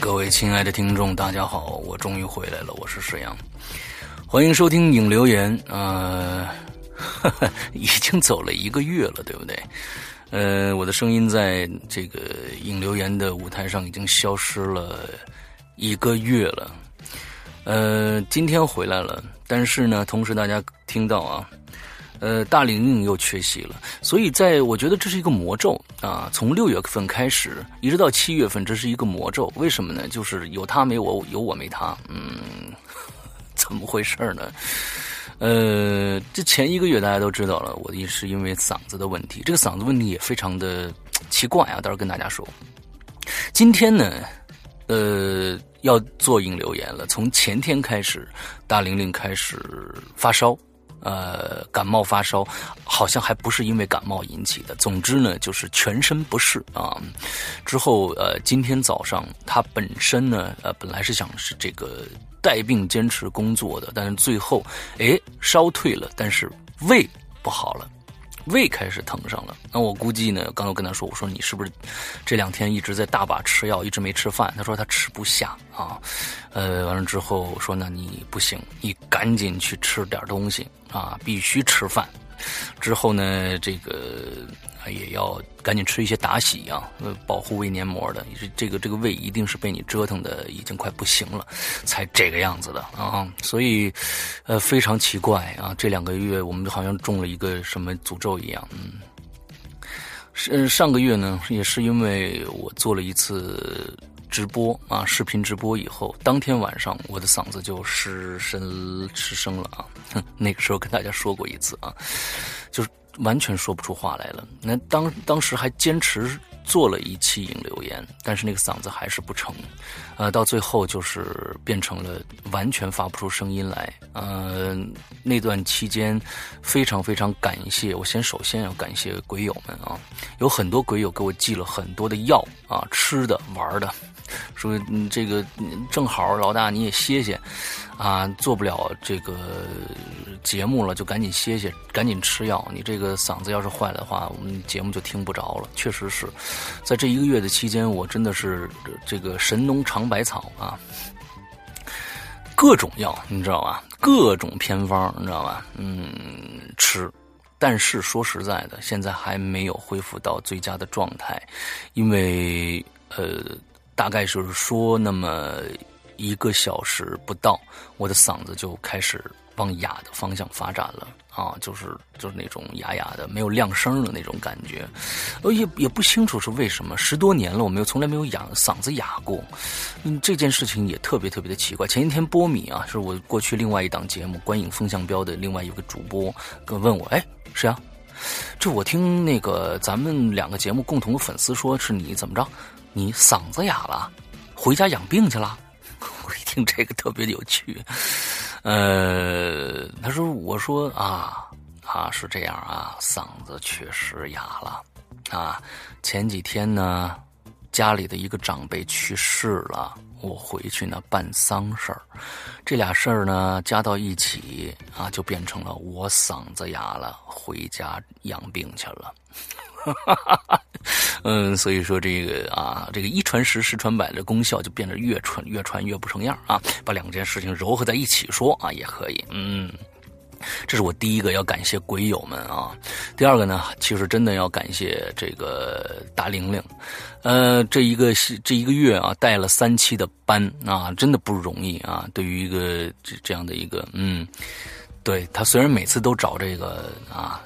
各位亲爱的听众，大家好，我终于回来了，我是石阳，欢迎收听影留言。呃，已经走了一个月了，对不对？呃，我的声音在这个影留言的舞台上已经消失了一个月了。呃，今天回来了，但是呢，同时大家听到啊。呃，大玲玲又缺席了，所以在我觉得这是一个魔咒啊！从六月份开始，一直到七月份，这是一个魔咒。为什么呢？就是有他没我，有我没他。嗯，怎么回事呢？呃，这前一个月大家都知道了，我也是因为嗓子的问题。这个嗓子问题也非常的奇怪啊！到时候跟大家说。今天呢，呃，要做引流言了。从前天开始，大玲玲开始发烧。呃，感冒发烧，好像还不是因为感冒引起的。总之呢，就是全身不适啊。之后呃，今天早上他本身呢，呃，本来是想是这个带病坚持工作的，但是最后哎烧退了，但是胃不好了。胃开始疼上了，那我估计呢，刚刚跟他说，我说你是不是这两天一直在大把吃药，一直没吃饭？他说他吃不下啊，呃，完了之后说那你不行，你赶紧去吃点东西啊，必须吃饭。之后呢，这个。也要赶紧吃一些达喜啊，呃，保护胃黏膜的。这个这个胃一定是被你折腾的已经快不行了，才这个样子的啊。所以，呃，非常奇怪啊。这两个月我们好像中了一个什么诅咒一样。嗯，是上个月呢，也是因为我做了一次直播啊，视频直播以后，当天晚上我的嗓子就失声失声了啊。那个时候跟大家说过一次啊，就是。完全说不出话来了。那当当时还坚持做了一期引流言，但是那个嗓子还是不成，呃，到最后就是变成了完全发不出声音来。呃，那段期间非常非常感谢，我先首先要感谢鬼友们啊，有很多鬼友给我寄了很多的药啊，吃的玩的，说这个正好老大你也歇歇。啊，做不了这个节目了，就赶紧歇歇，赶紧吃药。你这个嗓子要是坏的话，我们节目就听不着了。确实是，在这一个月的期间，我真的是这个神农尝百草啊，各种药，你知道吧？各种偏方，你知道吧？嗯，吃但是说实在的，现在还没有恢复到最佳的状态，因为呃，大概就是说那么一个小时不到，我的嗓子就开始往哑的方向发展了啊，就是就是那种哑哑的、没有亮声的那种感觉，呃，也也不清楚是为什么，十多年了，我没有从来没有哑嗓子哑过，嗯，这件事情也特别特别的奇怪。前一天波米啊，是我过去另外一档节目《观影风向标》的另外一个主播，跟问我，哎。是啊，这我听那个咱们两个节目共同的粉丝说，是你怎么着？你嗓子哑了，回家养病去了？我一听这个特别有趣，呃，他说，我说啊啊是这样啊，嗓子确实哑了啊。前几天呢，家里的一个长辈去世了。我回去呢办丧事儿，这俩事儿呢加到一起啊，就变成了我嗓子哑了，回家养病去了。哈 嗯，所以说这个啊，这个一传十，十传百的功效就变得越传越传越不成样啊。把两件事情糅合在一起说啊，也可以。嗯。这是我第一个要感谢鬼友们啊，第二个呢，其实真的要感谢这个大玲玲，呃，这一个这一个月啊，带了三期的班啊，真的不容易啊。对于一个这这样的一个，嗯，对他虽然每次都找这个啊，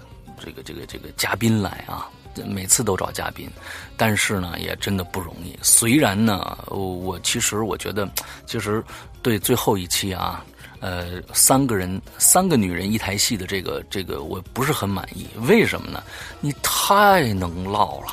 这个这个这个嘉宾来啊，每次都找嘉宾，但是呢，也真的不容易。虽然呢，我其实我觉得，其实对最后一期啊。呃，三个人，三个女人一台戏的这个这个，我不是很满意。为什么呢？你太能唠了，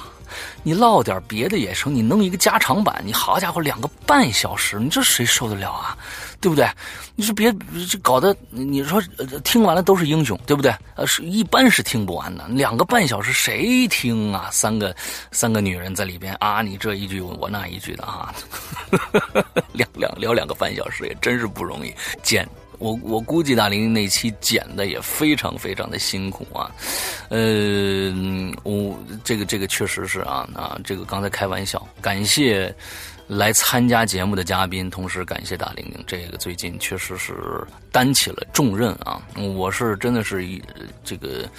你唠点别的也成，你弄一个加长版，你好家伙，两个半小时，你这谁受得了啊？对不对？你说别这搞得，你说听完了都是英雄，对不对？呃，是一般是听不完的，两个半小时谁听啊？三个三个女人在里边啊，你这一句我那一句的哈，两两聊两个半小时也真是不容易剪。我我估计大林那期剪的也非常非常的辛苦啊，呃，我这个这个确实是啊啊，这个刚才开玩笑，感谢。来参加节目的嘉宾，同时感谢大玲玲，这个最近确实是担起了重任啊！我是真的是一这个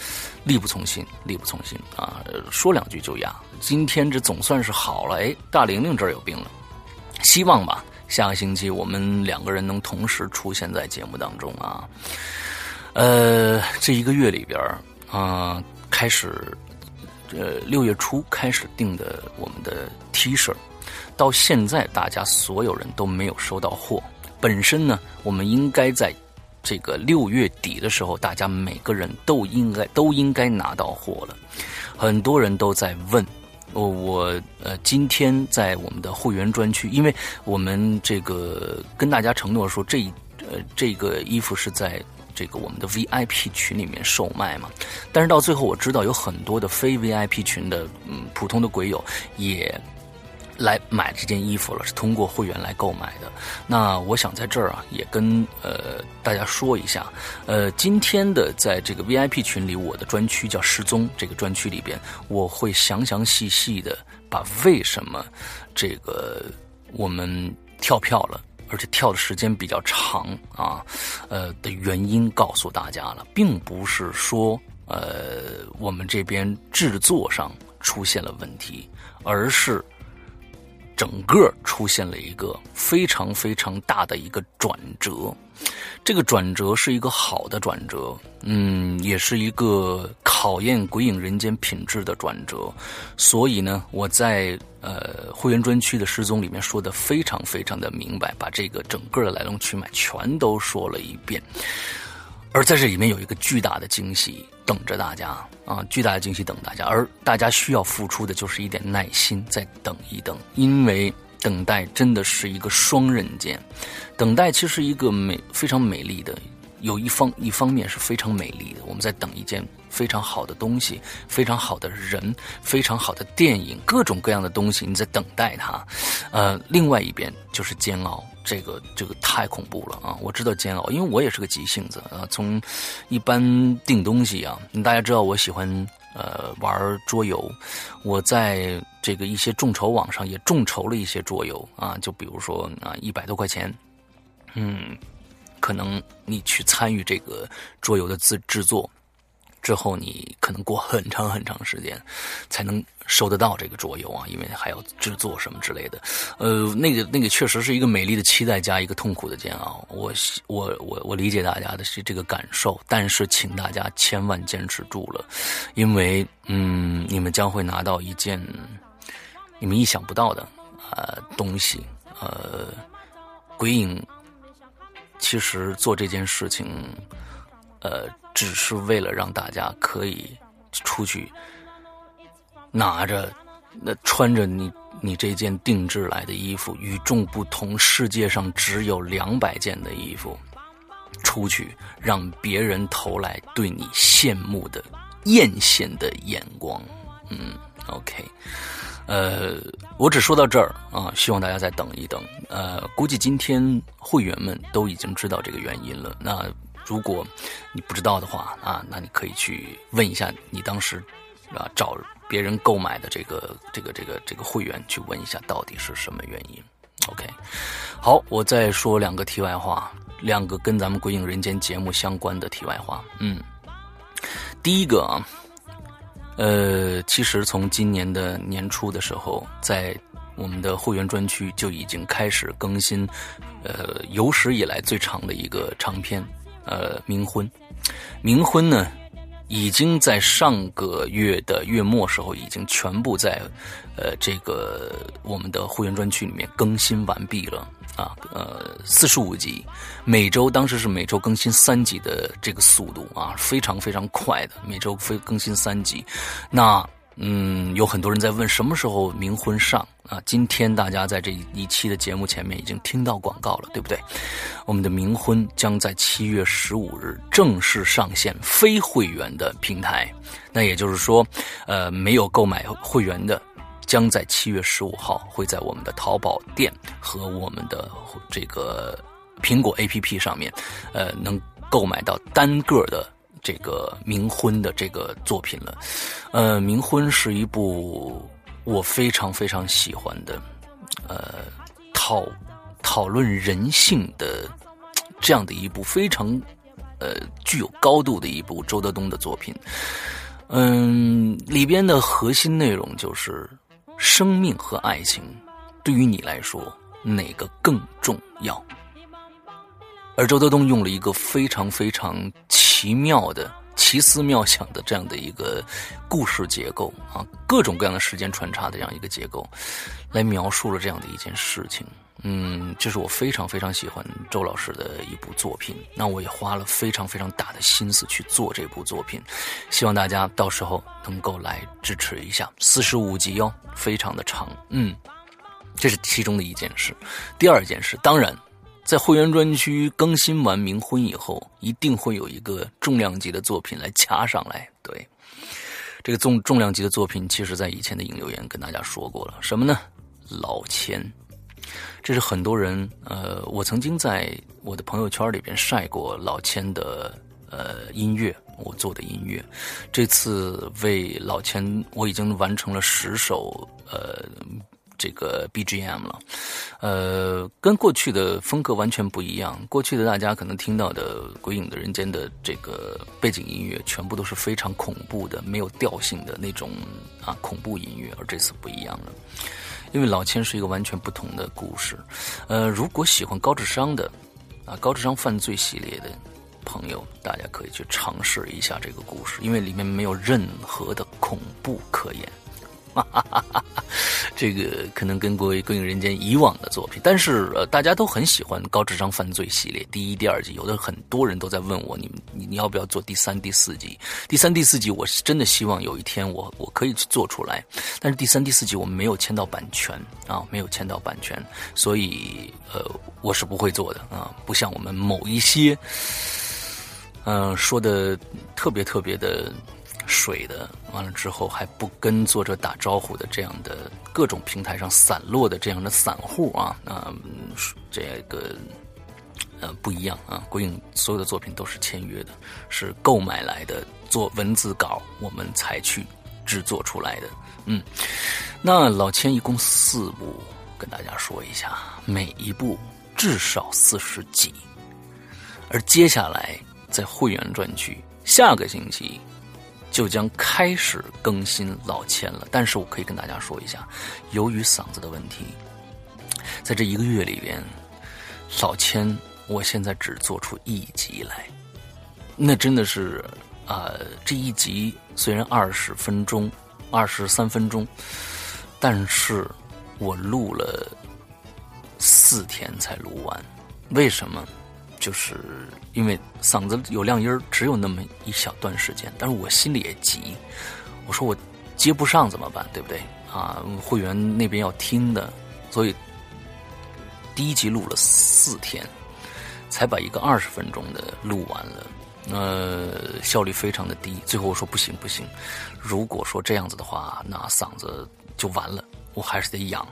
力不从心，力不从心啊！说两句就哑。今天这总算是好了，哎，大玲玲这儿有病了，希望吧，下个星期我们两个人能同时出现在节目当中啊！呃，这一个月里边啊，开始呃六月初开始订的我们的 T 恤。到现在，大家所有人都没有收到货。本身呢，我们应该在这个六月底的时候，大家每个人都应该都应该拿到货了。很多人都在问，我我呃，今天在我们的会员专区，因为我们这个跟大家承诺说，这呃这个衣服是在这个我们的 VIP 群里面售卖嘛。但是到最后，我知道有很多的非 VIP 群的嗯普通的鬼友也。来买这件衣服了，是通过会员来购买的。那我想在这儿啊，也跟呃大家说一下，呃，今天的在这个 VIP 群里，我的专区叫失踪这个专区里边，我会详详细细的把为什么这个我们跳票了，而且跳的时间比较长啊，呃的原因告诉大家了，并不是说呃我们这边制作上出现了问题，而是。整个出现了一个非常非常大的一个转折，这个转折是一个好的转折，嗯，也是一个考验《鬼影人间》品质的转折。所以呢，我在呃会员专区的失踪里面说的非常非常的明白，把这个整个的来龙去脉全都说了一遍。而在这里面有一个巨大的惊喜。等着大家啊！巨大的惊喜等大家，而大家需要付出的就是一点耐心，再等一等，因为等待真的是一个双刃剑。等待其实一个美非常美丽的，有一方一方面是非常美丽的，我们在等一件非常好的东西，非常好的人，非常好的电影，各种各样的东西，你在等待它。呃，另外一边就是煎熬。这个这个太恐怖了啊！我知道煎熬，因为我也是个急性子啊。从一般订东西啊，大家知道我喜欢呃玩桌游，我在这个一些众筹网上也众筹了一些桌游啊。就比如说啊，一百多块钱，嗯，可能你去参与这个桌游的制制作。之后你可能过很长很长时间才能收得到这个桌游啊，因为还要制作什么之类的。呃，那个那个确实是一个美丽的期待加一个痛苦的煎熬。我我我我理解大家的是这个感受，但是请大家千万坚持住了，因为嗯，你们将会拿到一件你们意想不到的呃东西。呃，鬼影其实做这件事情，呃。只是为了让大家可以出去拿着那穿着你你这件定制来的衣服，与众不同，世界上只有两百件的衣服，出去让别人投来对你羡慕的艳羡的眼光。嗯，OK，呃，我只说到这儿啊，希望大家再等一等。呃，估计今天会员们都已经知道这个原因了。那。如果你不知道的话啊，那你可以去问一下你当时啊找别人购买的这个这个这个这个会员去问一下到底是什么原因。OK，好，我再说两个题外话，两个跟咱们《鬼影人间》节目相关的题外话。嗯，第一个啊，呃，其实从今年的年初的时候，在我们的会员专区就已经开始更新，呃，有史以来最长的一个长篇。呃，冥婚，冥婚呢，已经在上个月的月末时候已经全部在，呃，这个我们的会员专区里面更新完毕了啊，呃，四十五集，每周当时是每周更新三集的这个速度啊，非常非常快的，每周非更新三集，那。嗯，有很多人在问什么时候冥婚上啊？今天大家在这一期的节目前面已经听到广告了，对不对？我们的冥婚将在七月十五日正式上线非会员的平台，那也就是说，呃，没有购买会员的，将在七月十五号会在我们的淘宝店和我们的这个苹果 APP 上面，呃，能购买到单个的。这个冥婚的这个作品了，呃，冥婚是一部我非常非常喜欢的，呃，讨讨论人性的这样的一部非常呃具有高度的一部周德东的作品，嗯，里边的核心内容就是生命和爱情对于你来说哪个更重要？而周德东用了一个非常非常奇妙的、奇思妙想的这样的一个故事结构啊，各种各样的时间穿插的这样一个结构，来描述了这样的一件事情。嗯，这是我非常非常喜欢周老师的一部作品。那我也花了非常非常大的心思去做这部作品，希望大家到时候能够来支持一下。四十五集哦，非常的长。嗯，这是其中的一件事。第二件事，当然。在会员专区更新完冥婚以后，一定会有一个重量级的作品来掐上来。对，这个重重量级的作品，其实在以前的引留言跟大家说过了。什么呢？老千，这是很多人呃，我曾经在我的朋友圈里边晒过老千的呃音乐，我做的音乐。这次为老千，我已经完成了十首呃。这个 BGM 了，呃，跟过去的风格完全不一样。过去的大家可能听到的《鬼影的人间》的这个背景音乐，全部都是非常恐怖的、没有调性的那种啊恐怖音乐，而这次不一样了，因为老千是一个完全不同的故事。呃，如果喜欢高智商的啊高智商犯罪系列的朋友，大家可以去尝试一下这个故事，因为里面没有任何的恐怖可言。哈哈哈哈，这个可能跟《鬼鬼影人间》以往的作品，但是呃，大家都很喜欢高智商犯罪系列第一、第二季，有的很多人都在问我，你你你要不要做第三、第四集？第三、第四集，我是真的希望有一天我我可以去做出来，但是第三、第四集我们没有签到版权啊，没有签到版权，所以呃，我是不会做的啊，不像我们某一些，嗯，说的特别特别的。水的，完了之后还不跟作者打招呼的这样的各种平台上散落的这样的散户啊，那，这个呃不一样啊，鬼影所有的作品都是签约的，是购买来的做文字稿，我们才去制作出来的。嗯，那老千一共四部，跟大家说一下，每一部至少四十集，而接下来在会员专区，下个星期。就将开始更新老千了。但是我可以跟大家说一下，由于嗓子的问题，在这一个月里边，老千我现在只做出一集来，那真的是啊、这一集虽然二十分钟、二十三分钟，但是我录了四天才录完。为什么？就是因为嗓子有亮音儿，只有那么一小段时间，但是我心里也急。我说我接不上怎么办？对不对？啊，会员那边要听的，所以第一集录了四天，才把一个二十分钟的录完了。呃，效率非常的低。最后我说不行不行，如果说这样子的话，那嗓子就完了，我还是得养。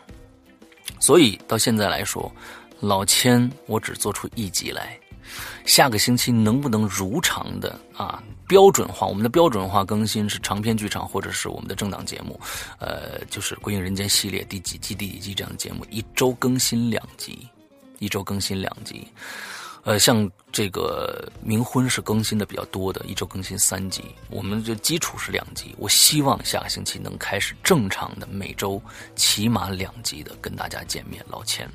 所以到现在来说，老千我只做出一集来，下个星期能不能如常的啊标准化？我们的标准化更新是长篇剧场或者是我们的政党节目，呃，就是《归隐人间》系列第几季第几季这样的节目，一周更新两集，一周更新两集。呃，像这个冥婚是更新的比较多的，一周更新三集。我们这基础是两集，我希望下个星期能开始正常的每周起码两集的跟大家见面。老千，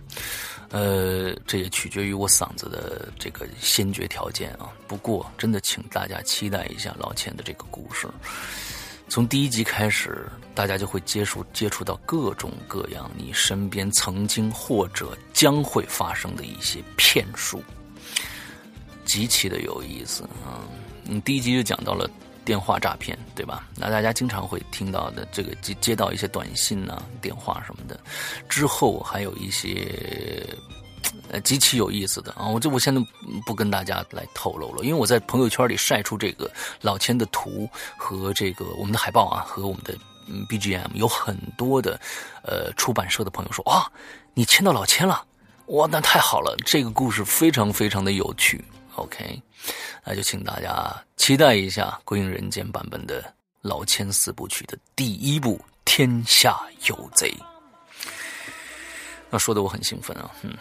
呃，这也取决于我嗓子的这个先决条件啊。不过，真的请大家期待一下老钱的这个故事。从第一集开始，大家就会接触接触到各种各样你身边曾经或者将会发生的一些骗术。极其的有意思啊！嗯，第一集就讲到了电话诈骗，对吧？那大家经常会听到的这个接接到一些短信呐、电话什么的，之后还有一些呃极其有意思的啊！我这我现在不跟大家来透露了，因为我在朋友圈里晒出这个老千的图和这个我们的海报啊，和我们的嗯 BGM，有很多的呃出版社的朋友说啊，你签到老千了，哇，那太好了！这个故事非常非常的有趣。OK，那就请大家期待一下《归隐人间》版本的老千四部曲的第一部《天下有贼》。那说的我很兴奋啊，嗯，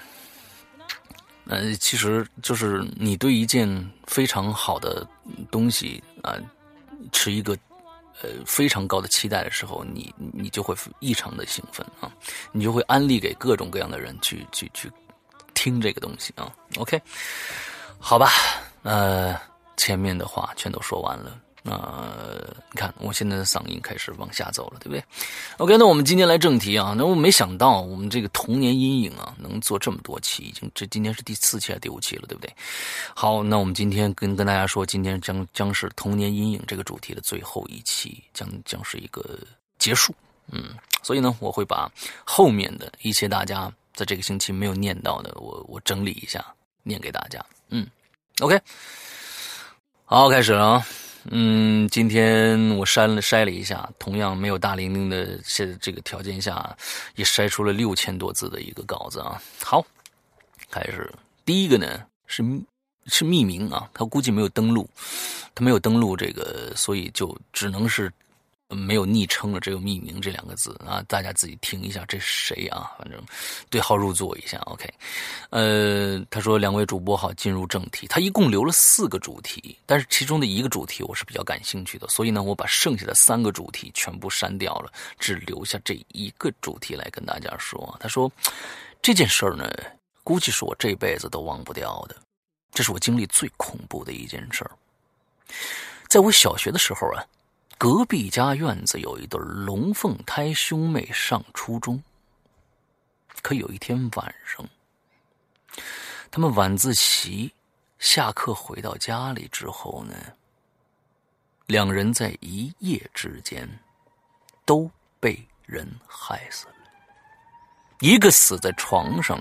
呃，其实就是你对一件非常好的东西啊、持一个呃非常高的期待的时候，你你就会异常的兴奋啊，你就会安利给各种各样的人去去去听这个东西啊。OK。好吧，呃，前面的话全都说完了。呃，你看我现在的嗓音开始往下走了，对不对？OK，那我们今天来正题啊。那我没想到我们这个童年阴影啊，能做这么多期，已经这今天是第四期还是第五期了，对不对？好，那我们今天跟跟大家说，今天将将是童年阴影这个主题的最后一期，将将是一个结束。嗯，所以呢，我会把后面的一些大家在这个星期没有念到的，我我整理一下，念给大家。嗯，OK，好，开始了啊。嗯，今天我筛了筛了一下，同样没有大玲玲的这这个条件下，也筛出了六千多字的一个稿子啊。好，开始。第一个呢是是匿名啊，他估计没有登录，他没有登录这个，所以就只能是。没有昵称了，只有匿名这两个字啊，大家自己听一下，这是谁啊？反正对号入座一下，OK。呃，他说两位主播好，进入正题。他一共留了四个主题，但是其中的一个主题我是比较感兴趣的，所以呢，我把剩下的三个主题全部删掉了，只留下这一个主题来跟大家说。他说这件事儿呢，估计是我这辈子都忘不掉的，这是我经历最恐怖的一件事儿。在我小学的时候啊。隔壁家院子有一对龙凤胎兄妹上初中，可有一天晚上，他们晚自习下课回到家里之后呢，两人在一夜之间都被人害死了。一个死在床上，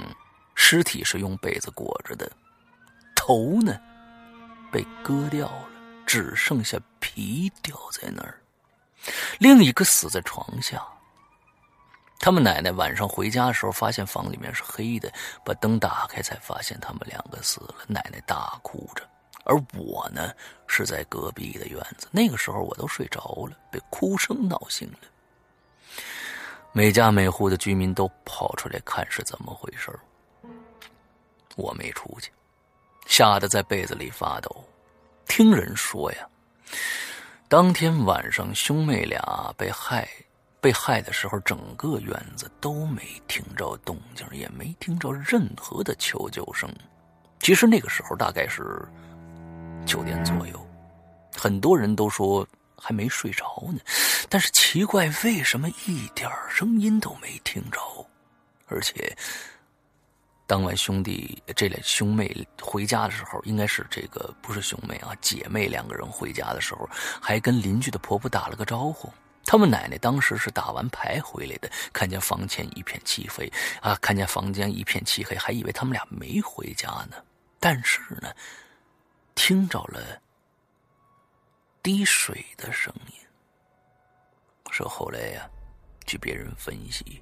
尸体是用被子裹着的，头呢被割掉了。只剩下皮掉在那儿，另一个死在床下。他们奶奶晚上回家的时候，发现房里面是黑的，把灯打开，才发现他们两个死了。奶奶大哭着，而我呢是在隔壁的院子。那个时候我都睡着了，被哭声闹醒了。每家每户的居民都跑出来看是怎么回事我没出去，吓得在被子里发抖。听人说呀，当天晚上，兄妹俩被害被害的时候，整个院子都没听着动静，也没听着任何的求救声。其实那个时候大概是九点左右，很多人都说还没睡着呢。但是奇怪，为什么一点声音都没听着？而且。当晚兄弟这俩兄妹回家的时候，应该是这个不是兄妹啊，姐妹两个人回家的时候，还跟邻居的婆婆打了个招呼。他们奶奶当时是打完牌回来的，看见房前一片漆黑啊，看见房间一片漆黑，还以为他们俩没回家呢。但是呢，听着了滴水的声音。说后来呀，据别人分析，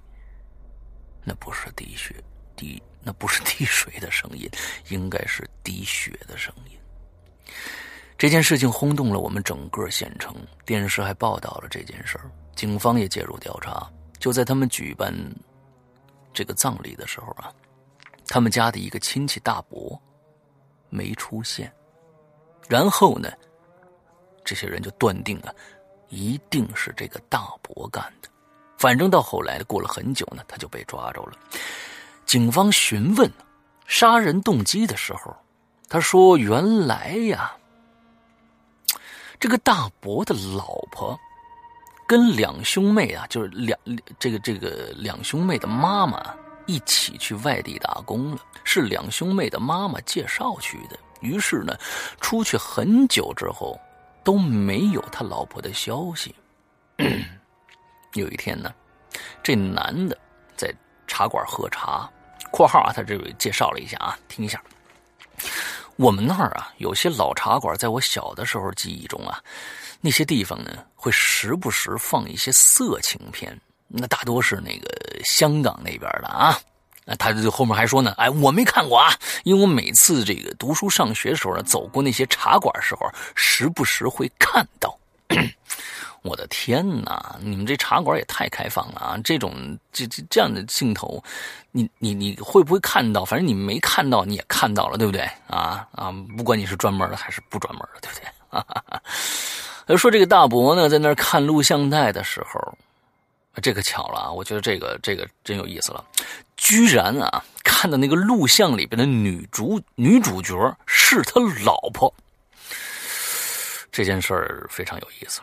那不是滴血。滴，那不是滴水的声音，应该是滴血的声音。这件事情轰动了我们整个县城，电视还报道了这件事儿，警方也介入调查。就在他们举办这个葬礼的时候啊，他们家的一个亲戚大伯没出现，然后呢，这些人就断定啊，一定是这个大伯干的。反正到后来过了很久呢，他就被抓着了。警方询问杀人动机的时候，他说：“原来呀，这个大伯的老婆跟两兄妹啊，就是两这个这个两兄妹的妈妈一起去外地打工了，是两兄妹的妈妈介绍去的。于是呢，出去很久之后都没有他老婆的消息。有一天呢，这男的在茶馆喝茶。”括号啊，他这位介绍了一下啊，听一下。我们那儿啊，有些老茶馆，在我小的时候记忆中啊，那些地方呢，会时不时放一些色情片，那大多是那个香港那边的啊。那他后面还说呢，哎，我没看过啊，因为我每次这个读书上学的时候呢，走过那些茶馆时候，时不时会看到。我的天哪！你们这茶馆也太开放了啊！这种这这这样的镜头，你你你会不会看到？反正你没看到，你也看到了，对不对？啊啊！不管你是专门的还是不专门的，对不对？哈哈哈。说这个大伯呢，在那儿看录像带的时候，这个巧了啊！我觉得这个这个真有意思了，居然啊，看到那个录像里边的女主女主角是他老婆。这件事儿非常有意思，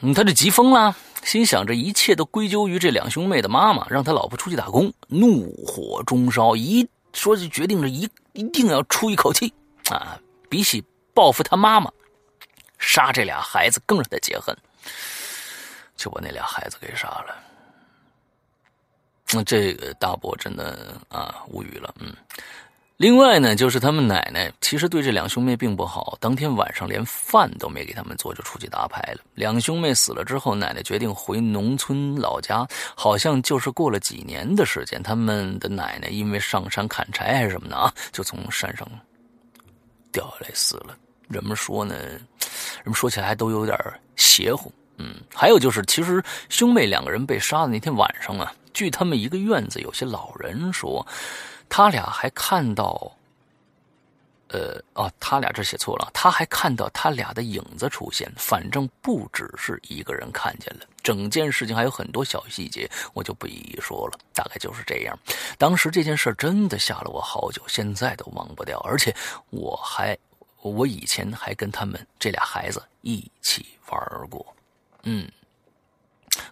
嗯，他就急疯了，心想这一切都归咎于这两兄妹的妈妈，让他老婆出去打工，怒火中烧，一说就决定着一一定要出一口气啊！比起报复他妈妈，杀这俩孩子更让他解恨，就把那俩孩子给杀了。那这个大伯真的啊无语了，嗯。另外呢，就是他们奶奶其实对这两兄妹并不好，当天晚上连饭都没给他们做，就出去打牌了。两兄妹死了之后，奶奶决定回农村老家，好像就是过了几年的时间，他们的奶奶因为上山砍柴还是什么的啊，就从山上掉下来死了。人们说呢，人们说起来都有点邪乎。嗯，还有就是，其实兄妹两个人被杀的那天晚上啊，据他们一个院子有些老人说。他俩还看到，呃，哦，他俩这写错了，他还看到他俩的影子出现。反正不只是一个人看见了，整件事情还有很多小细节，我就不一一说了。大概就是这样。当时这件事真的吓了我好久，现在都忘不掉。而且我还，我以前还跟他们这俩孩子一起玩过，嗯，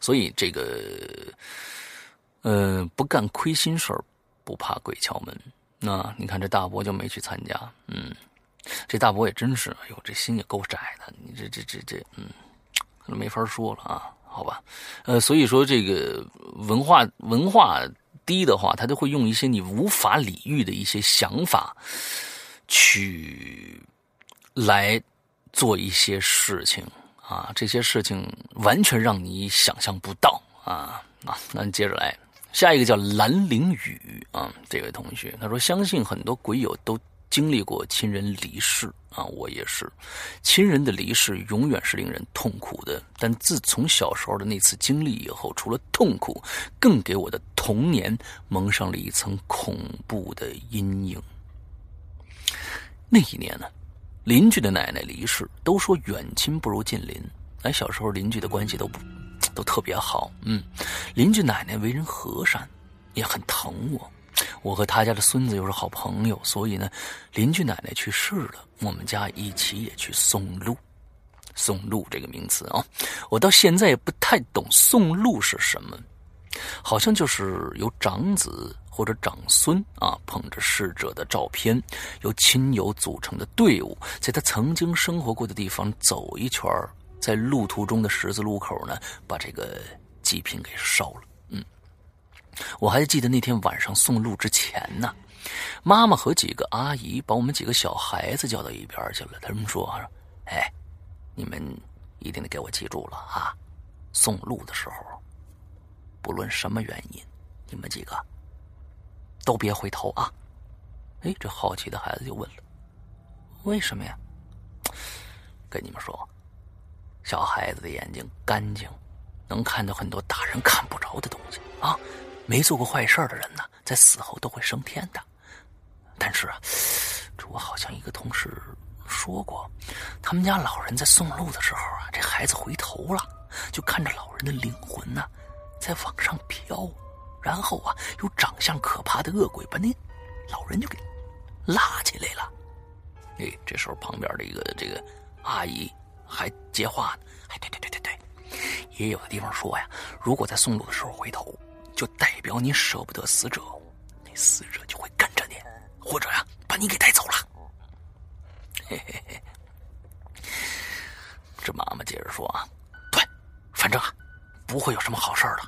所以这个，呃，不干亏心事。不怕鬼敲门，那你看这大伯就没去参加，嗯，这大伯也真是，哎呦，这心也够窄的，你这这这这，嗯，可能没法说了啊，好吧，呃，所以说这个文化文化低的话，他都会用一些你无法理喻的一些想法，去来做一些事情啊，这些事情完全让你想象不到啊。啊，那接着来。下一个叫兰陵雨啊，这位同学他说，相信很多鬼友都经历过亲人离世啊，我也是。亲人的离世永远是令人痛苦的，但自从小时候的那次经历以后，除了痛苦，更给我的童年蒙上了一层恐怖的阴影。那一年呢，邻居的奶奶离世，都说远亲不如近邻。哎，小时候邻居的关系都不都特别好，嗯，邻居奶奶为人和善，也很疼我。我和他家的孙子又是好朋友，所以呢，邻居奶奶去世了，我们家一起也去送路。送路这个名词啊，我到现在也不太懂送路是什么，好像就是由长子或者长孙啊捧着逝者的照片，由亲友组成的队伍，在他曾经生活过的地方走一圈在路途中的十字路口呢，把这个祭品给烧了。嗯，我还记得那天晚上送路之前呢，妈妈和几个阿姨把我们几个小孩子叫到一边去了。他们说：“哎。”你们一定得给我记住了啊！送路的时候，不论什么原因，你们几个都别回头啊！哎，这好奇的孩子就问了：“为什么呀？”跟你们说，小孩子的眼睛干净，能看到很多大人看不着的东西啊！没做过坏事的人呢，在死后都会升天的。但是啊，这我好像一个同事。说过，他们家老人在送路的时候啊，这孩子回头了，就看着老人的灵魂呢，在往上飘，然后啊，有长相可怕的恶鬼把那老人就给拉起来了。哎，这时候旁边的一个这个阿姨还接话呢，哎，对对对对对，也有的地方说呀，如果在送路的时候回头，就代表你舍不得死者，那死者就会跟着你，或者呀，把你给带走了。嘿嘿嘿，这妈妈接着说啊，对，反正啊，不会有什么好事的。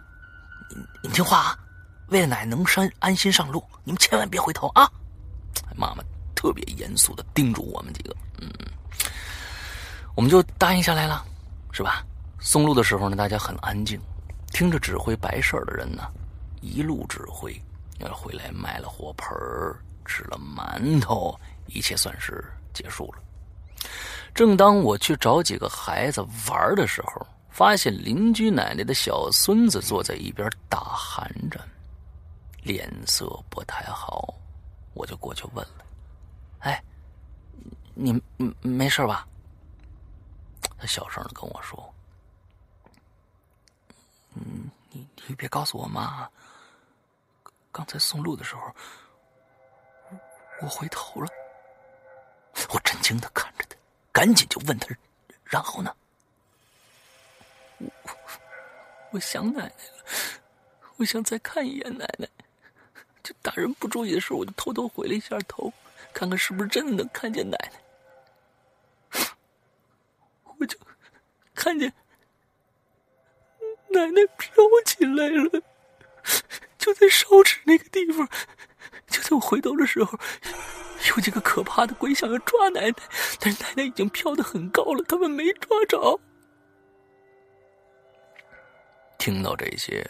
你你们听话啊，为了奶奶能上安心上路，你们千万别回头啊！妈妈特别严肃的叮嘱我们几个，嗯，我们就答应下来了，是吧？送路的时候呢，大家很安静，听着指挥白事儿的人呢，一路指挥，回来买了火盆吃了馒头，一切算是。结束了。正当我去找几个孩子玩的时候，发现邻居奶奶的小孙子坐在一边打寒着，脸色不太好。我就过去问了：“哎，你没事吧？”他小声的跟我说：“嗯，你你别告诉我妈。刚才送路的时候，我回头了。”我震惊的看着他，赶紧就问他：“然后呢？”我我想奶奶了，我想再看一眼奶奶。就大人不注意的时候，我就偷偷回了一下头，看看是不是真的能看见奶奶。我就看见奶奶飘起来了，就在烧纸那个地方。就在我回头的时候。有几个可怕的鬼想要抓奶奶，但是奶奶已经飘得很高了，他们没抓着。听到这些，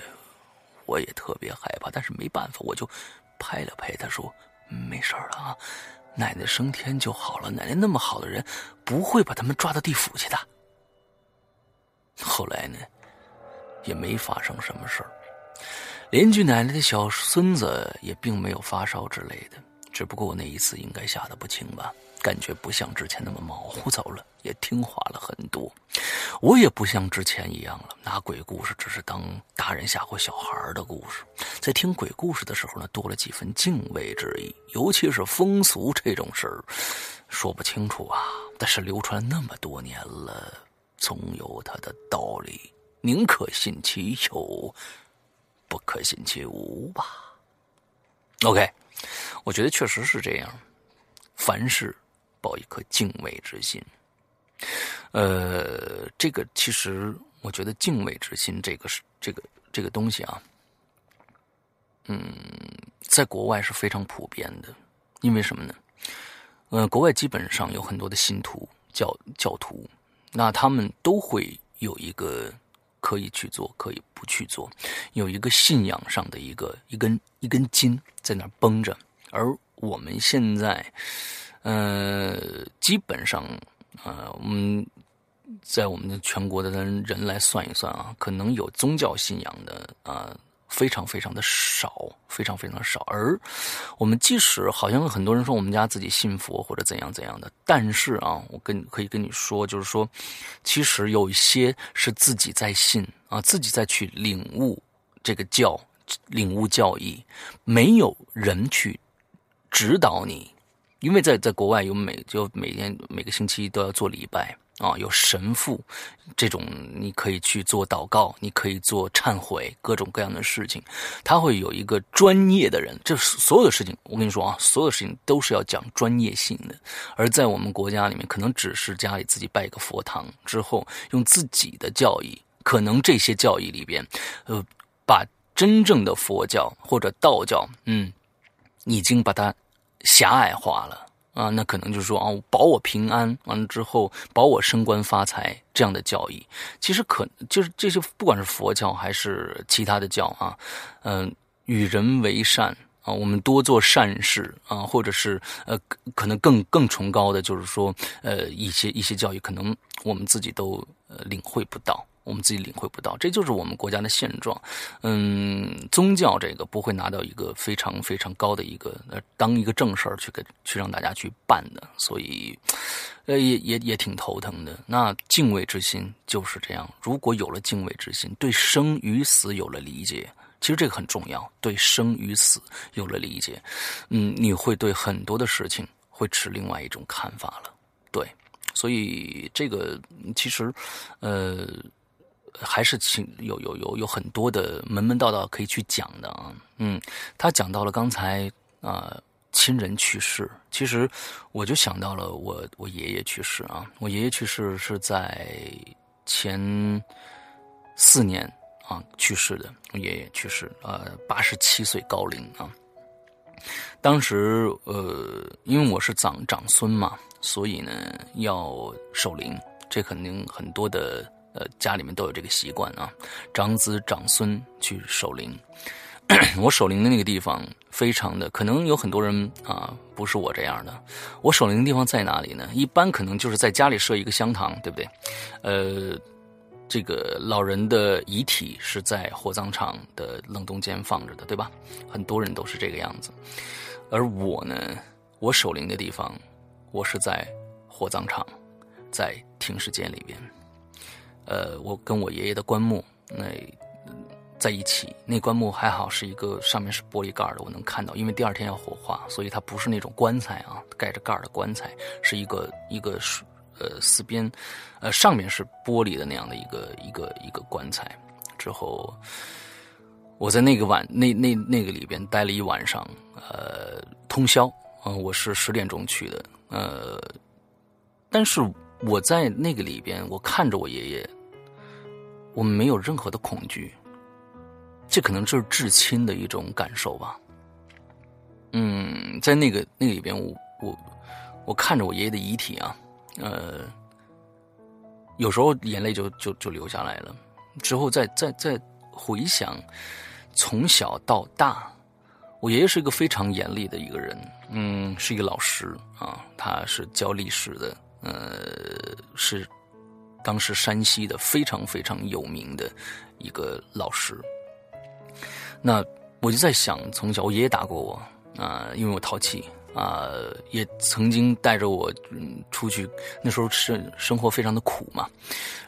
我也特别害怕，但是没办法，我就拍了拍他说：“没事了啊，奶奶升天就好了。奶奶那么好的人，不会把他们抓到地府去的。”后来呢，也没发生什么事儿，邻居奶奶的小孙子也并没有发烧之类的。只不过我那一次应该吓得不轻吧，感觉不像之前那么毛胡走了，也听话了很多。我也不像之前一样了，拿鬼故事只是当大人吓唬小孩的故事。在听鬼故事的时候呢，多了几分敬畏之意。尤其是风俗这种事儿，说不清楚啊。但是流传那么多年了，总有它的道理。宁可信其有，不可信其无吧。OK。我觉得确实是这样，凡事抱一颗敬畏之心。呃，这个其实我觉得敬畏之心这个是这个这个东西啊，嗯，在国外是非常普遍的。因为什么呢？呃，国外基本上有很多的信徒教教徒，那他们都会有一个可以去做，可以不去做，有一个信仰上的一个一根一根筋在那绷着。而我们现在，呃，基本上，呃，我们在我们的全国的人来算一算啊，可能有宗教信仰的啊非常非常的少，非常非常少。而我们即使好像很多人说我们家自己信佛或者怎样怎样的，但是啊，我跟可以跟你说，就是说，其实有一些是自己在信啊，自己在去领悟这个教，领悟教义，没有人去指导你，因为在在国外有每就每天每个星期都要做礼拜。啊，有神父，这种你可以去做祷告，你可以做忏悔，各种各样的事情，他会有一个专业的人。这所有的事情，我跟你说啊，所有事情都是要讲专业性的。而在我们国家里面，可能只是家里自己拜一个佛堂之后，用自己的教义，可能这些教义里边，呃，把真正的佛教或者道教，嗯，已经把它狭隘化了。啊，那可能就是说啊，保我平安，完了之后保我升官发财这样的教义，其实可就是这些，不管是佛教还是其他的教啊，嗯，与人为善啊，我们多做善事啊，或者是呃，可能更更崇高的，就是说呃，一些一些教育，可能我们自己都呃领会不到。我们自己领会不到，这就是我们国家的现状。嗯，宗教这个不会拿到一个非常非常高的一个呃，当一个正事儿去给去让大家去办的，所以呃也也也挺头疼的。那敬畏之心就是这样，如果有了敬畏之心，对生与死有了理解，其实这个很重要。对生与死有了理解，嗯，你会对很多的事情会持另外一种看法了。对，所以这个其实呃。还是请有有有有很多的门门道道可以去讲的啊，嗯，他讲到了刚才啊亲人去世，其实我就想到了我我爷爷去世啊，我爷爷去世是在前四年啊去世的，我爷爷去世呃八十七岁高龄啊，当时呃因为我是长长孙嘛，所以呢要守灵，这肯定很多的。呃，家里面都有这个习惯啊，长子长孙去守灵。我守灵的那个地方非常的，可能有很多人啊，不是我这样的。我守灵的地方在哪里呢？一般可能就是在家里设一个香堂，对不对？呃，这个老人的遗体是在火葬场的冷冻间放着的，对吧？很多人都是这个样子。而我呢，我守灵的地方，我是在火葬场，在停尸间里边。呃，我跟我爷爷的棺木那在一起，那棺木还好是一个上面是玻璃盖的，我能看到，因为第二天要火化，所以它不是那种棺材啊，盖着盖的棺材，是一个一个呃四边，呃上面是玻璃的那样的一个一个一个棺材。之后，我在那个晚 那那那个里边待了一晚上，呃，通宵啊，我是十点钟去的，呃，但是。我在那个里边，我看着我爷爷，我们没有任何的恐惧，这可能就是至亲的一种感受吧。嗯，在那个那个里边，我我我看着我爷爷的遗体啊，呃，有时候眼泪就就就流下来了。之后再再再回想，从小到大，我爷爷是一个非常严厉的一个人，嗯，是一个老师啊，他是教历史的。呃，是当时山西的非常非常有名的一个老师。那我就在想，从小我爷爷打过我啊，因为我淘气啊，也曾经带着我嗯出去，那时候是生活非常的苦嘛，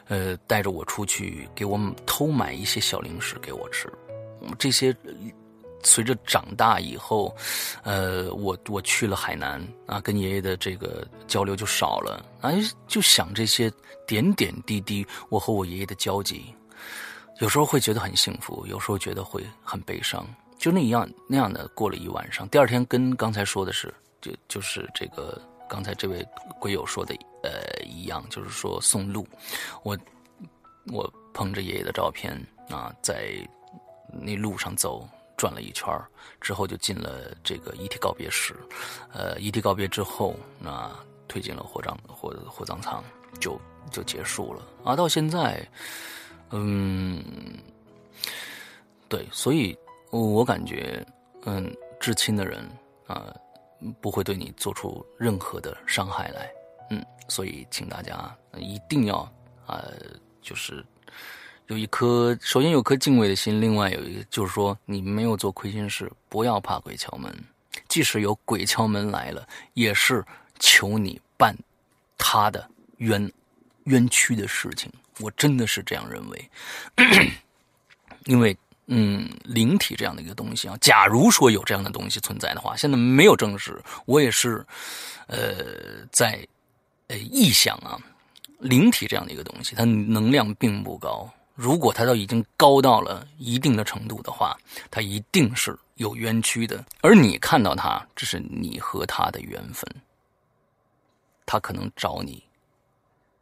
呃，带着我出去给我偷买一些小零食给我吃，这些。随着长大以后，呃，我我去了海南啊，跟爷爷的这个交流就少了，哎，就想这些点点滴滴，我和我爷爷的交集，有时候会觉得很幸福，有时候觉得会很悲伤，就那样那样的过了一晚上。第二天跟刚才说的是，就就是这个刚才这位鬼友说的，呃，一样，就是说送路，我我捧着爷爷的照片啊，在那路上走。转了一圈之后，就进了这个遗体告别室。呃，遗体告别之后，那推进了火葬火火葬场，就就结束了。啊，到现在，嗯，对，所以我感觉，嗯，至亲的人啊，不会对你做出任何的伤害来。嗯，所以请大家一定要啊，就是有一颗，首先有颗敬畏的心，另外有一个就是说，你没有做亏心事，不要怕鬼敲门。即使有鬼敲门来了，也是求你办他的冤冤屈的事情。我真的是这样认为，因为嗯，灵体这样的一个东西啊，假如说有这样的东西存在的话，现在没有证实，我也是呃在呃臆想啊，灵体这样的一个东西，它能量并不高。如果他都已经高到了一定的程度的话，他一定是有冤屈的。而你看到他，这是你和他的缘分。他可能找你，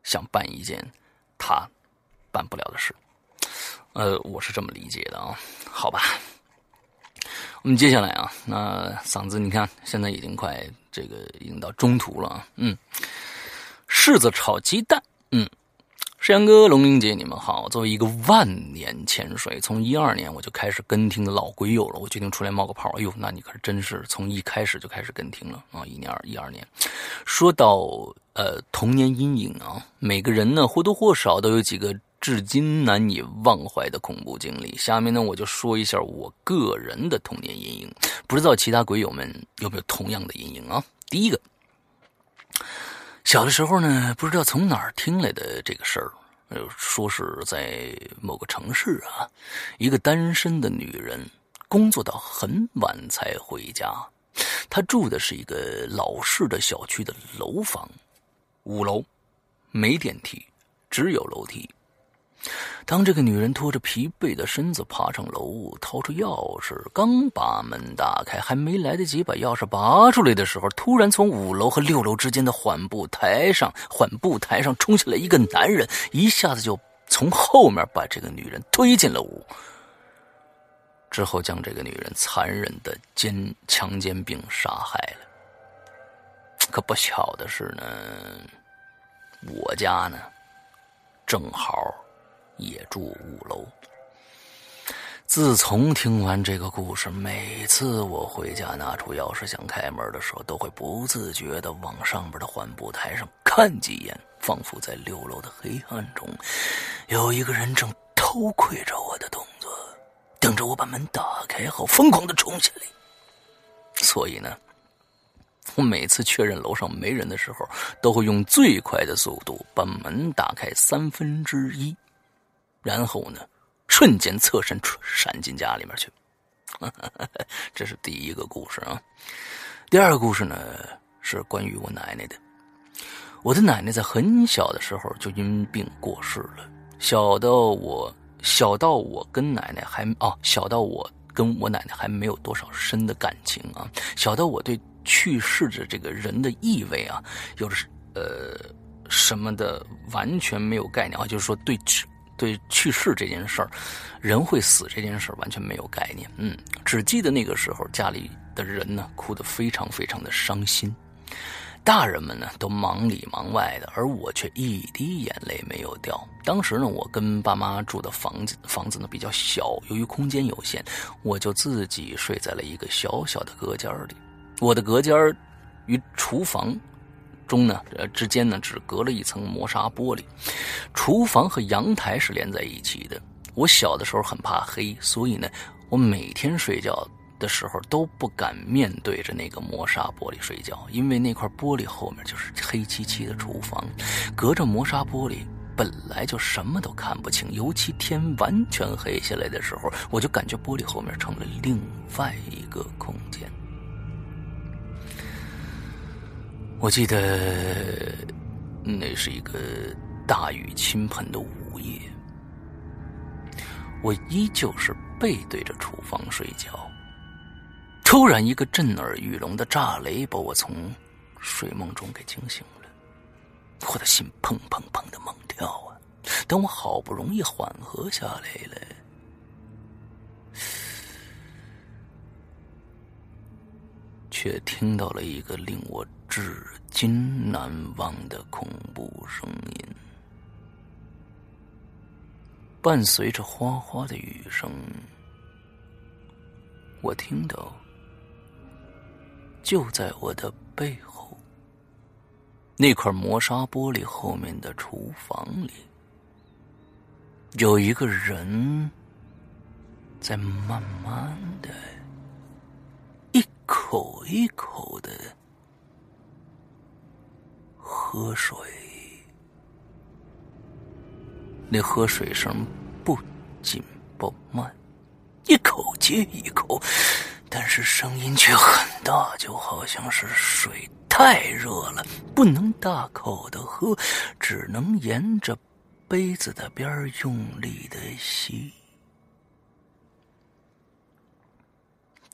想办一件他办不了的事。呃，我是这么理解的啊。好吧，我们接下来啊，那嗓子你看现在已经快这个已经到中途了啊。嗯，柿子炒鸡蛋，嗯。石阳哥、龙玲姐，你们好！作为一个万年潜水，从一二年我就开始跟听的老鬼友了，我决定出来冒个泡。哎呦，那你可真是从一开始就开始跟听了啊！一年二一二年，说到呃童年阴影啊，每个人呢或多或少都有几个至今难以忘怀的恐怖经历。下面呢我就说一下我个人的童年阴影，不知道其他鬼友们有没有同样的阴影啊？第一个。小的时候呢，不知道从哪儿听来的这个事儿，说是在某个城市啊，一个单身的女人工作到很晚才回家，她住的是一个老式的小区的楼房，五楼，没电梯，只有楼梯。当这个女人拖着疲惫的身子爬上楼，掏出钥匙，刚把门打开，还没来得及把钥匙拔出来的时候，突然从五楼和六楼之间的缓步台上，缓步台上冲下来一个男人，一下子就从后面把这个女人推进了屋，之后将这个女人残忍的奸强奸并杀害了。可不巧的是呢，我家呢，正好。也住五楼。自从听完这个故事，每次我回家拿出钥匙想开门的时候，都会不自觉的往上边的缓步台上看几眼，仿佛在六楼的黑暗中，有一个人正偷窥着我的动作，等着我把门打开后疯狂的冲下来。所以呢，我每次确认楼上没人的时候，都会用最快的速度把门打开三分之一。然后呢，瞬间侧身闪进家里面去。这是第一个故事啊。第二个故事呢，是关于我奶奶的。我的奶奶在很小的时候就因病过世了。小到我，小到我跟奶奶还哦，小到我跟我奶奶还没有多少深的感情啊。小到我对去世的这个人的意味啊，有着呃什么的完全没有概念啊，就是说对。对去世这件事儿，人会死这件事儿完全没有概念。嗯，只记得那个时候家里的人呢哭得非常非常的伤心，大人们呢都忙里忙外的，而我却一滴眼泪没有掉。当时呢，我跟爸妈住的房子房子呢比较小，由于空间有限，我就自己睡在了一个小小的隔间里。我的隔间与厨房。中呢，呃之间呢只隔了一层磨砂玻璃，厨房和阳台是连在一起的。我小的时候很怕黑，所以呢，我每天睡觉的时候都不敢面对着那个磨砂玻璃睡觉，因为那块玻璃后面就是黑漆漆的厨房，隔着磨砂玻璃本来就什么都看不清，尤其天完全黑下来的时候，我就感觉玻璃后面成了另外一个空间。我记得那是一个大雨倾盆的午夜，我依旧是背对着厨房睡觉。突然，一个震耳欲聋的炸雷把我从睡梦中给惊醒了，我的心砰砰砰的猛跳啊！等我好不容易缓和下来了，却听到了一个令我……至今难忘的恐怖声音，伴随着哗哗的雨声，我听到，就在我的背后，那块磨砂玻璃后面的厨房里，有一个人在慢慢的、一口一口的喝水，那喝水声不紧不慢，一口接一口，但是声音却很大，就好像是水太热了，不能大口的喝，只能沿着。杯子的边用力的吸，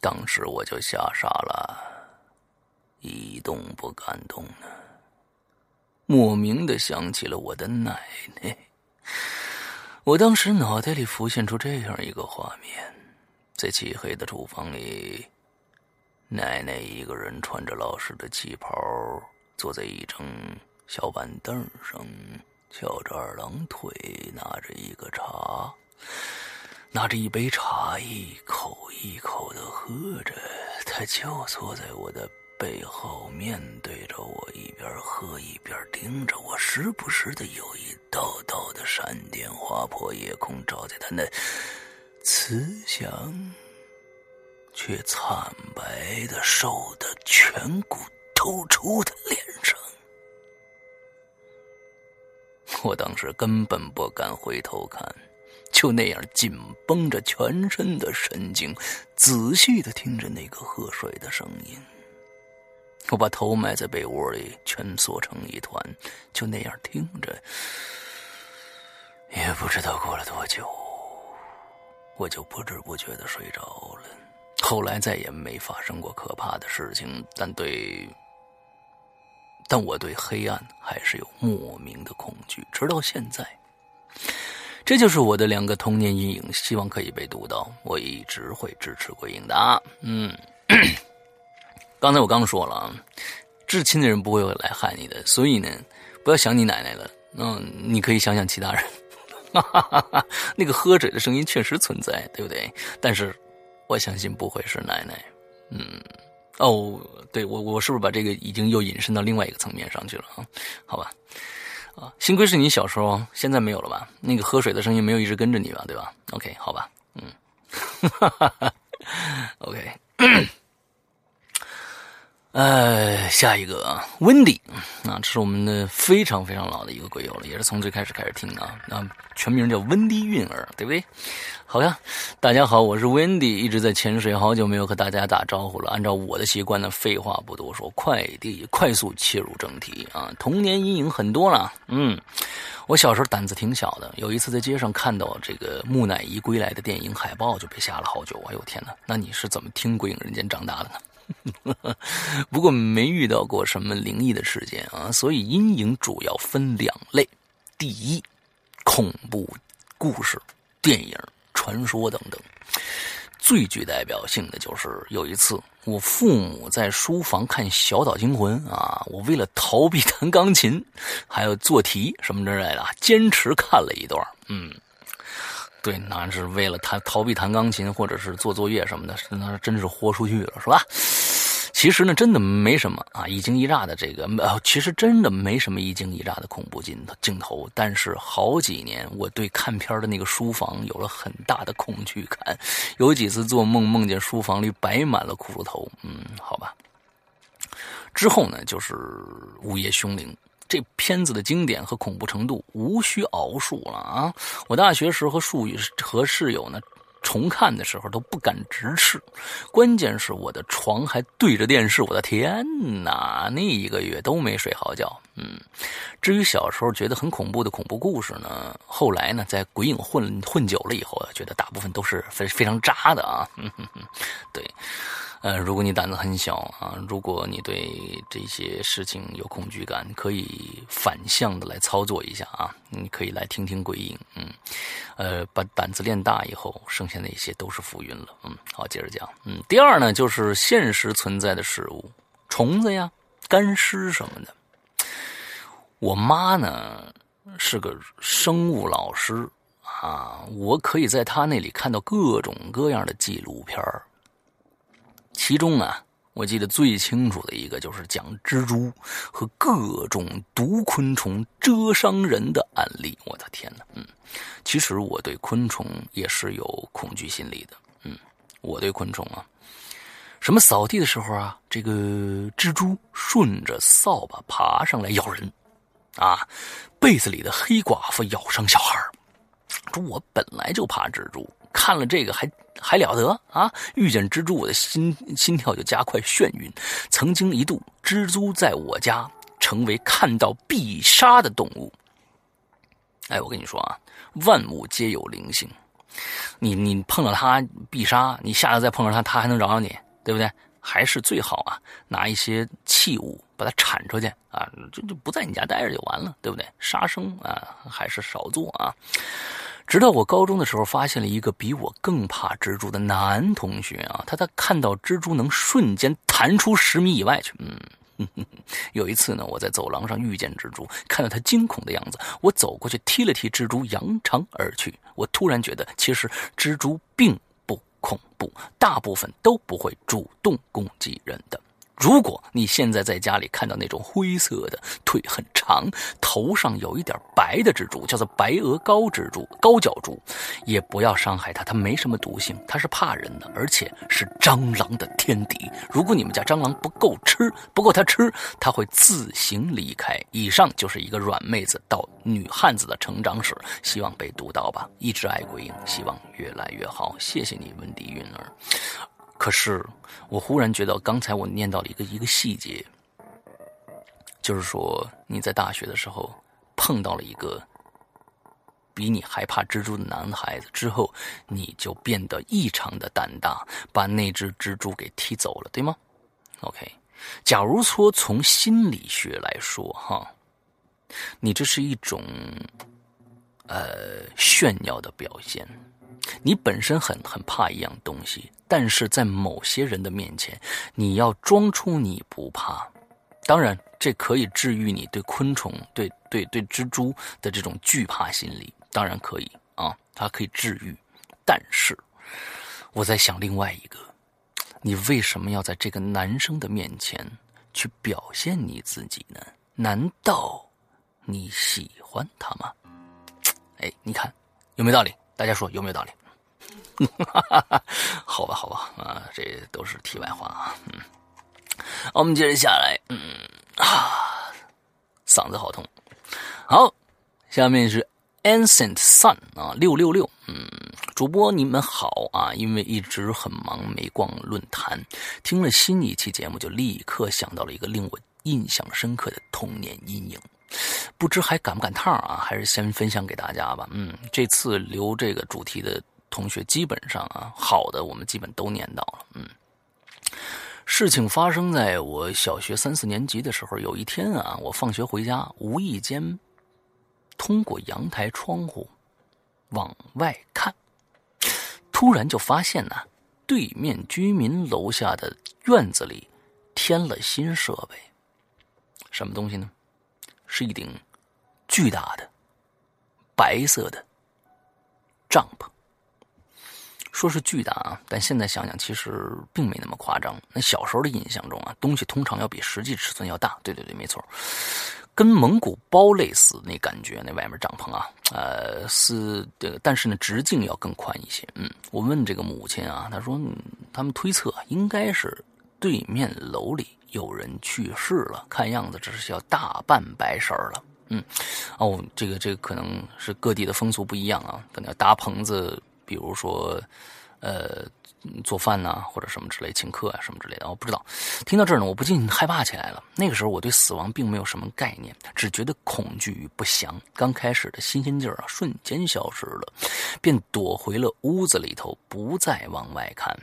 当时我就吓傻了，一动不敢动呢。莫名的想起了我的奶奶，我当时脑袋里浮现出这样一个画面：在漆黑的厨房里，奶奶一个人穿着老式的旗袍，坐在一张小板凳上。翘着二郎腿，拿着一个茶，拿着一杯茶，一口一口的喝着。他就坐在我的背后，面对着我，一边喝一边盯着我。时不时的有一道道的闪电划破夜空，照在他那慈祥却惨白的、瘦的颧骨突出的脸上。我当时根本不敢回头看，就那样紧绷着全身的神经，仔细的听着那个喝水的声音。我把头埋在被窝里，蜷缩成一团，就那样听着。也不知道过了多久，我就不知不觉的睡着了。后来再也没发生过可怕的事情，但对。但我对黑暗还是有莫名的恐惧，直到现在。这就是我的两个童年阴影，希望可以被读到。我一直会支持鬼影的。嗯，刚才我刚说了啊，至亲的人不会来害你的，所以呢，不要想你奶奶了。嗯，你可以想想其他人。那个喝水的声音确实存在，对不对？但是我相信不会是奶奶。嗯。哦，对我，我是不是把这个已经又引申到另外一个层面上去了啊？好吧，啊，幸亏是你小时候，现在没有了吧？那个喝水的声音没有一直跟着你吧？对吧？OK，好吧，嗯，哈哈哈，OK。呃，下一个，温迪，啊，这是我们的非常非常老的一个鬼友了，也是从最开始开始听的啊。那全名叫温迪韵儿，对不对？好呀，大家好，我是温迪，一直在潜水，好久没有和大家打招呼了。按照我的习惯呢，废话不多说，快递快速切入正题啊。童年阴影很多了，嗯，我小时候胆子挺小的，有一次在街上看到这个木乃伊归来的电影海报，就被吓了好久。哎呦天哪，那你是怎么听鬼影人间长大的呢？不过没遇到过什么灵异的事件啊，所以阴影主要分两类：第一，恐怖故事、电影、传说等等。最具代表性的就是有一次，我父母在书房看《小岛惊魂》啊，我为了逃避弹钢琴，还有做题什么之类的，坚持看了一段。嗯，对，那是为了弹逃避弹钢琴，或者是做作业什么的，那真是豁出去了，是吧？其实呢，真的没什么啊，一惊一乍的这个，呃，其实真的没什么一惊一乍的恐怖镜镜头。但是好几年，我对看片的那个书房有了很大的恐惧感，有几次做梦梦见书房里摆满了骷髅头。嗯，好吧。之后呢，就是《午夜凶铃》这片子的经典和恐怖程度无需熬述了啊。我大学时和数和室友呢。重看的时候都不敢直视，关键是我的床还对着电视，我的天哪！那一个月都没睡好觉。嗯，至于小时候觉得很恐怖的恐怖故事呢，后来呢，在鬼影混混久了以后，觉得大部分都是非非常渣的啊。对。呃，如果你胆子很小啊，如果你对这些事情有恐惧感，可以反向的来操作一下啊。你可以来听听鬼影，嗯，呃，把胆子练大以后，剩下那些都是浮云了。嗯，好，接着讲。嗯，第二呢，就是现实存在的事物，虫子呀、干尸什么的。我妈呢是个生物老师啊，我可以在她那里看到各种各样的纪录片儿。其中啊，我记得最清楚的一个就是讲蜘蛛和各种毒昆虫蛰伤人的案例。我的天哪！嗯，其实我对昆虫也是有恐惧心理的。嗯，我对昆虫啊，什么扫地的时候啊，这个蜘蛛顺着扫把爬上来咬人，啊，被子里的黑寡妇咬伤小孩我本来就怕蜘蛛，看了这个还。还了得啊！遇见蜘蛛，我的心心跳就加快眩晕。曾经一度，蜘蛛在我家成为看到必杀的动物。哎，我跟你说啊，万物皆有灵性，你你碰到它必杀，你下次再碰到它，它还能饶了你，对不对？还是最好啊，拿一些器物把它铲出去啊，就就不在你家待着就完了，对不对？杀生啊，还是少做啊。直到我高中的时候，发现了一个比我更怕蜘蛛的男同学啊，他他看到蜘蛛能瞬间弹出十米以外去。嗯，有一次呢，我在走廊上遇见蜘蛛，看到他惊恐的样子，我走过去踢了踢蜘蛛，扬长而去。我突然觉得，其实蜘蛛并不恐怖，大部分都不会主动攻击人的。如果你现在在家里看到那种灰色的、腿很长、头上有一点白的蜘蛛，叫做白额高蜘蛛、高脚蛛，也不要伤害它，它没什么毒性，它是怕人的，而且是蟑螂的天敌。如果你们家蟑螂不够吃，不够它吃，它会自行离开。以上就是一个软妹子到女汉子的成长史，希望被读到吧。一直爱鬼影，希望越来越好。谢谢你，温迪云儿。可是，我忽然觉得，刚才我念到了一个一个细节，就是说你在大学的时候碰到了一个比你还怕蜘蛛的男孩子，之后你就变得异常的胆大，把那只蜘蛛给踢走了，对吗？OK，假如说从心理学来说，哈，你这是一种呃炫耀的表现。你本身很很怕一样东西，但是在某些人的面前，你要装出你不怕。当然，这可以治愈你对昆虫、对对对蜘蛛的这种惧怕心理，当然可以啊，它可以治愈。但是，我在想另外一个，你为什么要在这个男生的面前去表现你自己呢？难道你喜欢他吗？哎，你看有没有道理？大家说有没有道理？哈 哈好吧，好吧，啊，这都是题外话啊。嗯，我们接着下来，嗯啊，嗓子好痛。好，下面是 Ancient Sun 啊，六六六。嗯，主播你们好啊，因为一直很忙没逛论坛，听了新一期节目就立刻想到了一个令我印象深刻的童年阴影。不知还赶不赶趟啊？还是先分享给大家吧。嗯，这次留这个主题的同学基本上啊，好的我们基本都念到了。嗯，事情发生在我小学三四年级的时候。有一天啊，我放学回家，无意间通过阳台窗户往外看，突然就发现呢，对面居民楼下的院子里添了新设备，什么东西呢？是一顶巨大的白色的帐篷。说是巨大啊，但现在想想，其实并没那么夸张。那小时候的印象中啊，东西通常要比实际尺寸要大。对对对，没错，跟蒙古包类似那感觉。那外面帐篷啊，呃，是这个，但是呢，直径要更宽一些。嗯，我问这个母亲啊，她说他们推测应该是对面楼里。有人去世了，看样子这是要大办白事儿了。嗯，哦，这个这个可能是各地的风俗不一样啊，可能搭棚子，比如说，呃，做饭呐，或者什么之类，请客啊什么之类的。我不知道。听到这儿呢，我不禁害怕起来了。那个时候我对死亡并没有什么概念，只觉得恐惧与不祥。刚开始的新鲜劲儿啊，瞬间消失了，便躲回了屋子里头，不再往外看。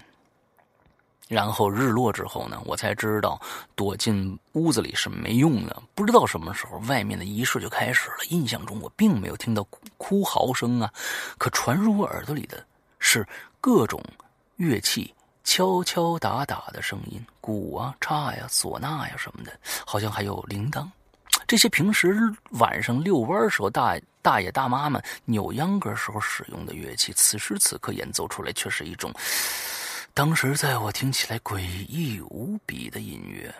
然后日落之后呢，我才知道躲进屋子里是没用的。不知道什么时候外面的仪式就开始了。印象中我并没有听到哭嚎声啊，可传入我耳朵里的是各种乐器敲敲打打的声音，鼓啊、叉呀、唢呐呀什么的，好像还有铃铛。这些平时晚上遛弯时候大大爷大妈们扭秧歌时候使用的乐器，此时此刻演奏出来却是一种。当时在我听起来诡异无比的音乐，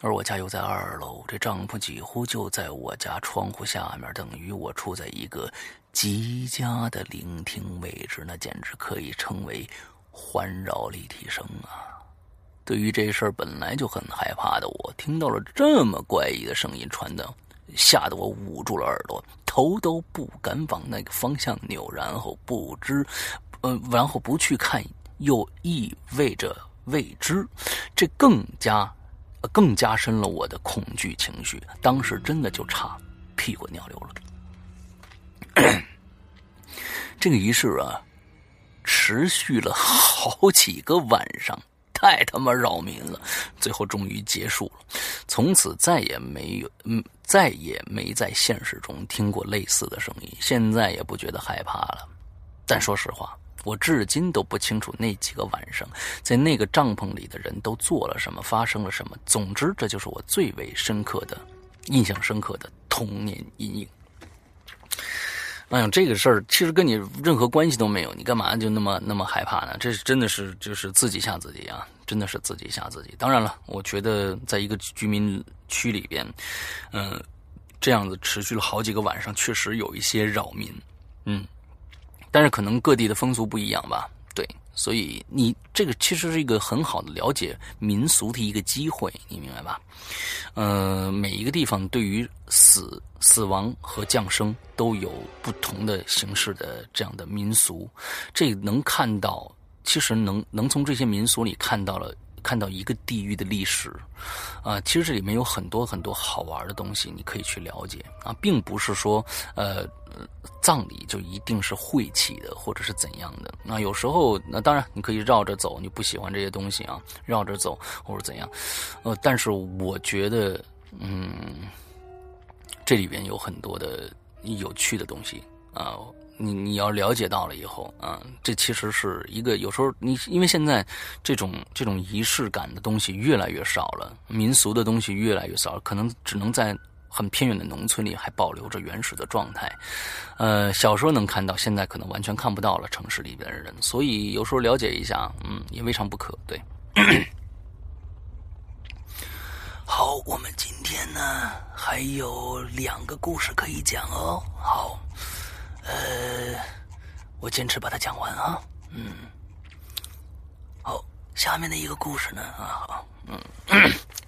而我家又在二楼，这帐篷几乎就在我家窗户下面，等于我处在一个极佳的聆听位置，那简直可以称为环绕立体声啊！对于这事儿本来就很害怕的我，听到了这么怪异的声音传的，吓得我捂住了耳朵，头都不敢往那个方向扭，然后不知，呃，然后不去看。又意味着未知，这更加，更加深了我的恐惧情绪。当时真的就差屁滚尿流了。这个仪式啊，持续了好几个晚上，太他妈扰民了。最后终于结束了，从此再也没有，嗯，再也没在现实中听过类似的声音。现在也不觉得害怕了，但说实话。我至今都不清楚那几个晚上，在那个帐篷里的人都做了什么，发生了什么。总之，这就是我最为深刻的、印象深刻的童年阴影。哎呀，这个事儿其实跟你任何关系都没有，你干嘛就那么那么害怕呢？这是真的是就是自己吓自己啊！真的是自己吓自己。当然了，我觉得在一个居民区里边，嗯，这样子持续了好几个晚上，确实有一些扰民，嗯。但是可能各地的风俗不一样吧，对，所以你这个其实是一个很好的了解民俗的一个机会，你明白吧？呃，每一个地方对于死、死亡和降生都有不同的形式的这样的民俗，这能看到，其实能能从这些民俗里看到了。看到一个地域的历史，啊，其实这里面有很多很多好玩的东西，你可以去了解啊，并不是说呃，葬礼就一定是晦气的或者是怎样的。那有时候，那当然你可以绕着走，你不喜欢这些东西啊，绕着走或者怎样，呃，但是我觉得，嗯，这里边有很多的有趣的东西啊。你你要了解到了以后啊，这其实是一个有时候你因为现在这种这种仪式感的东西越来越少了，民俗的东西越来越少，可能只能在很偏远的农村里还保留着原始的状态。呃，小时候能看到，现在可能完全看不到了。城市里边的人，所以有时候了解一下，嗯，也未尝不可。对，好，我们今天呢还有两个故事可以讲哦。好。呃，我坚持把它讲完啊。嗯，好，下面的一个故事呢啊，好，嗯，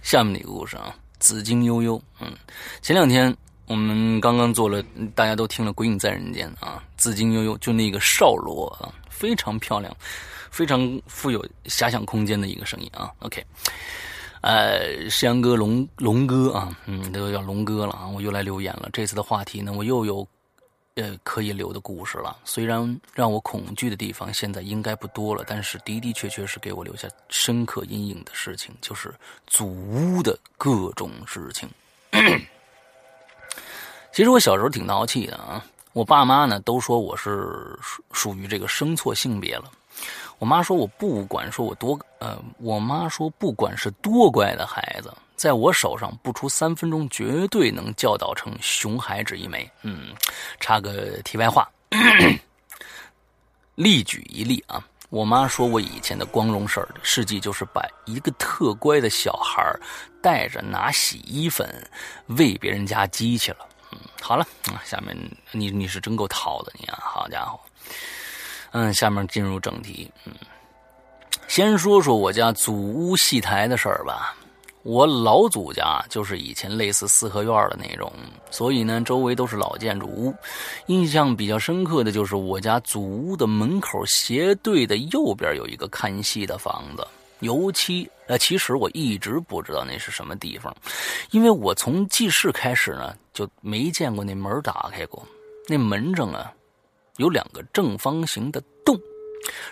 下面的一个故事啊，紫荆悠悠。嗯，前两天我们刚刚做了，大家都听了《鬼影在人间》啊，紫荆悠悠就那个少罗啊，非常漂亮，非常富有遐想空间的一个声音啊。OK，呃，山哥龙龙哥啊，嗯，都叫龙哥了啊，我又来留言了。这次的话题呢，我又有。呃，可以留的故事了。虽然让我恐惧的地方现在应该不多了，但是的的确确是给我留下深刻阴影的事情，就是祖屋的各种事情。其实我小时候挺淘气的啊，我爸妈呢都说我是属属于这个生错性别了。我妈说我不管说我多呃，我妈说不管是多乖的孩子。在我手上不出三分钟，绝对能教导成熊孩子一枚。嗯，插个题外话，例举一例啊。我妈说我以前的光荣事儿事迹，就是把一个特乖的小孩带着拿洗衣粉喂别人家鸡去了。嗯，好了，下面你你是真够淘的你啊，好家伙。嗯，下面进入正题。嗯，先说说我家祖屋戏台的事儿吧。我老祖家就是以前类似四合院的那种，所以呢，周围都是老建筑物。印象比较深刻的就是我家祖屋的门口斜对的右边有一个看戏的房子。尤其呃，其实我一直不知道那是什么地方，因为我从记事开始呢就没见过那门打开过。那门上啊有两个正方形的。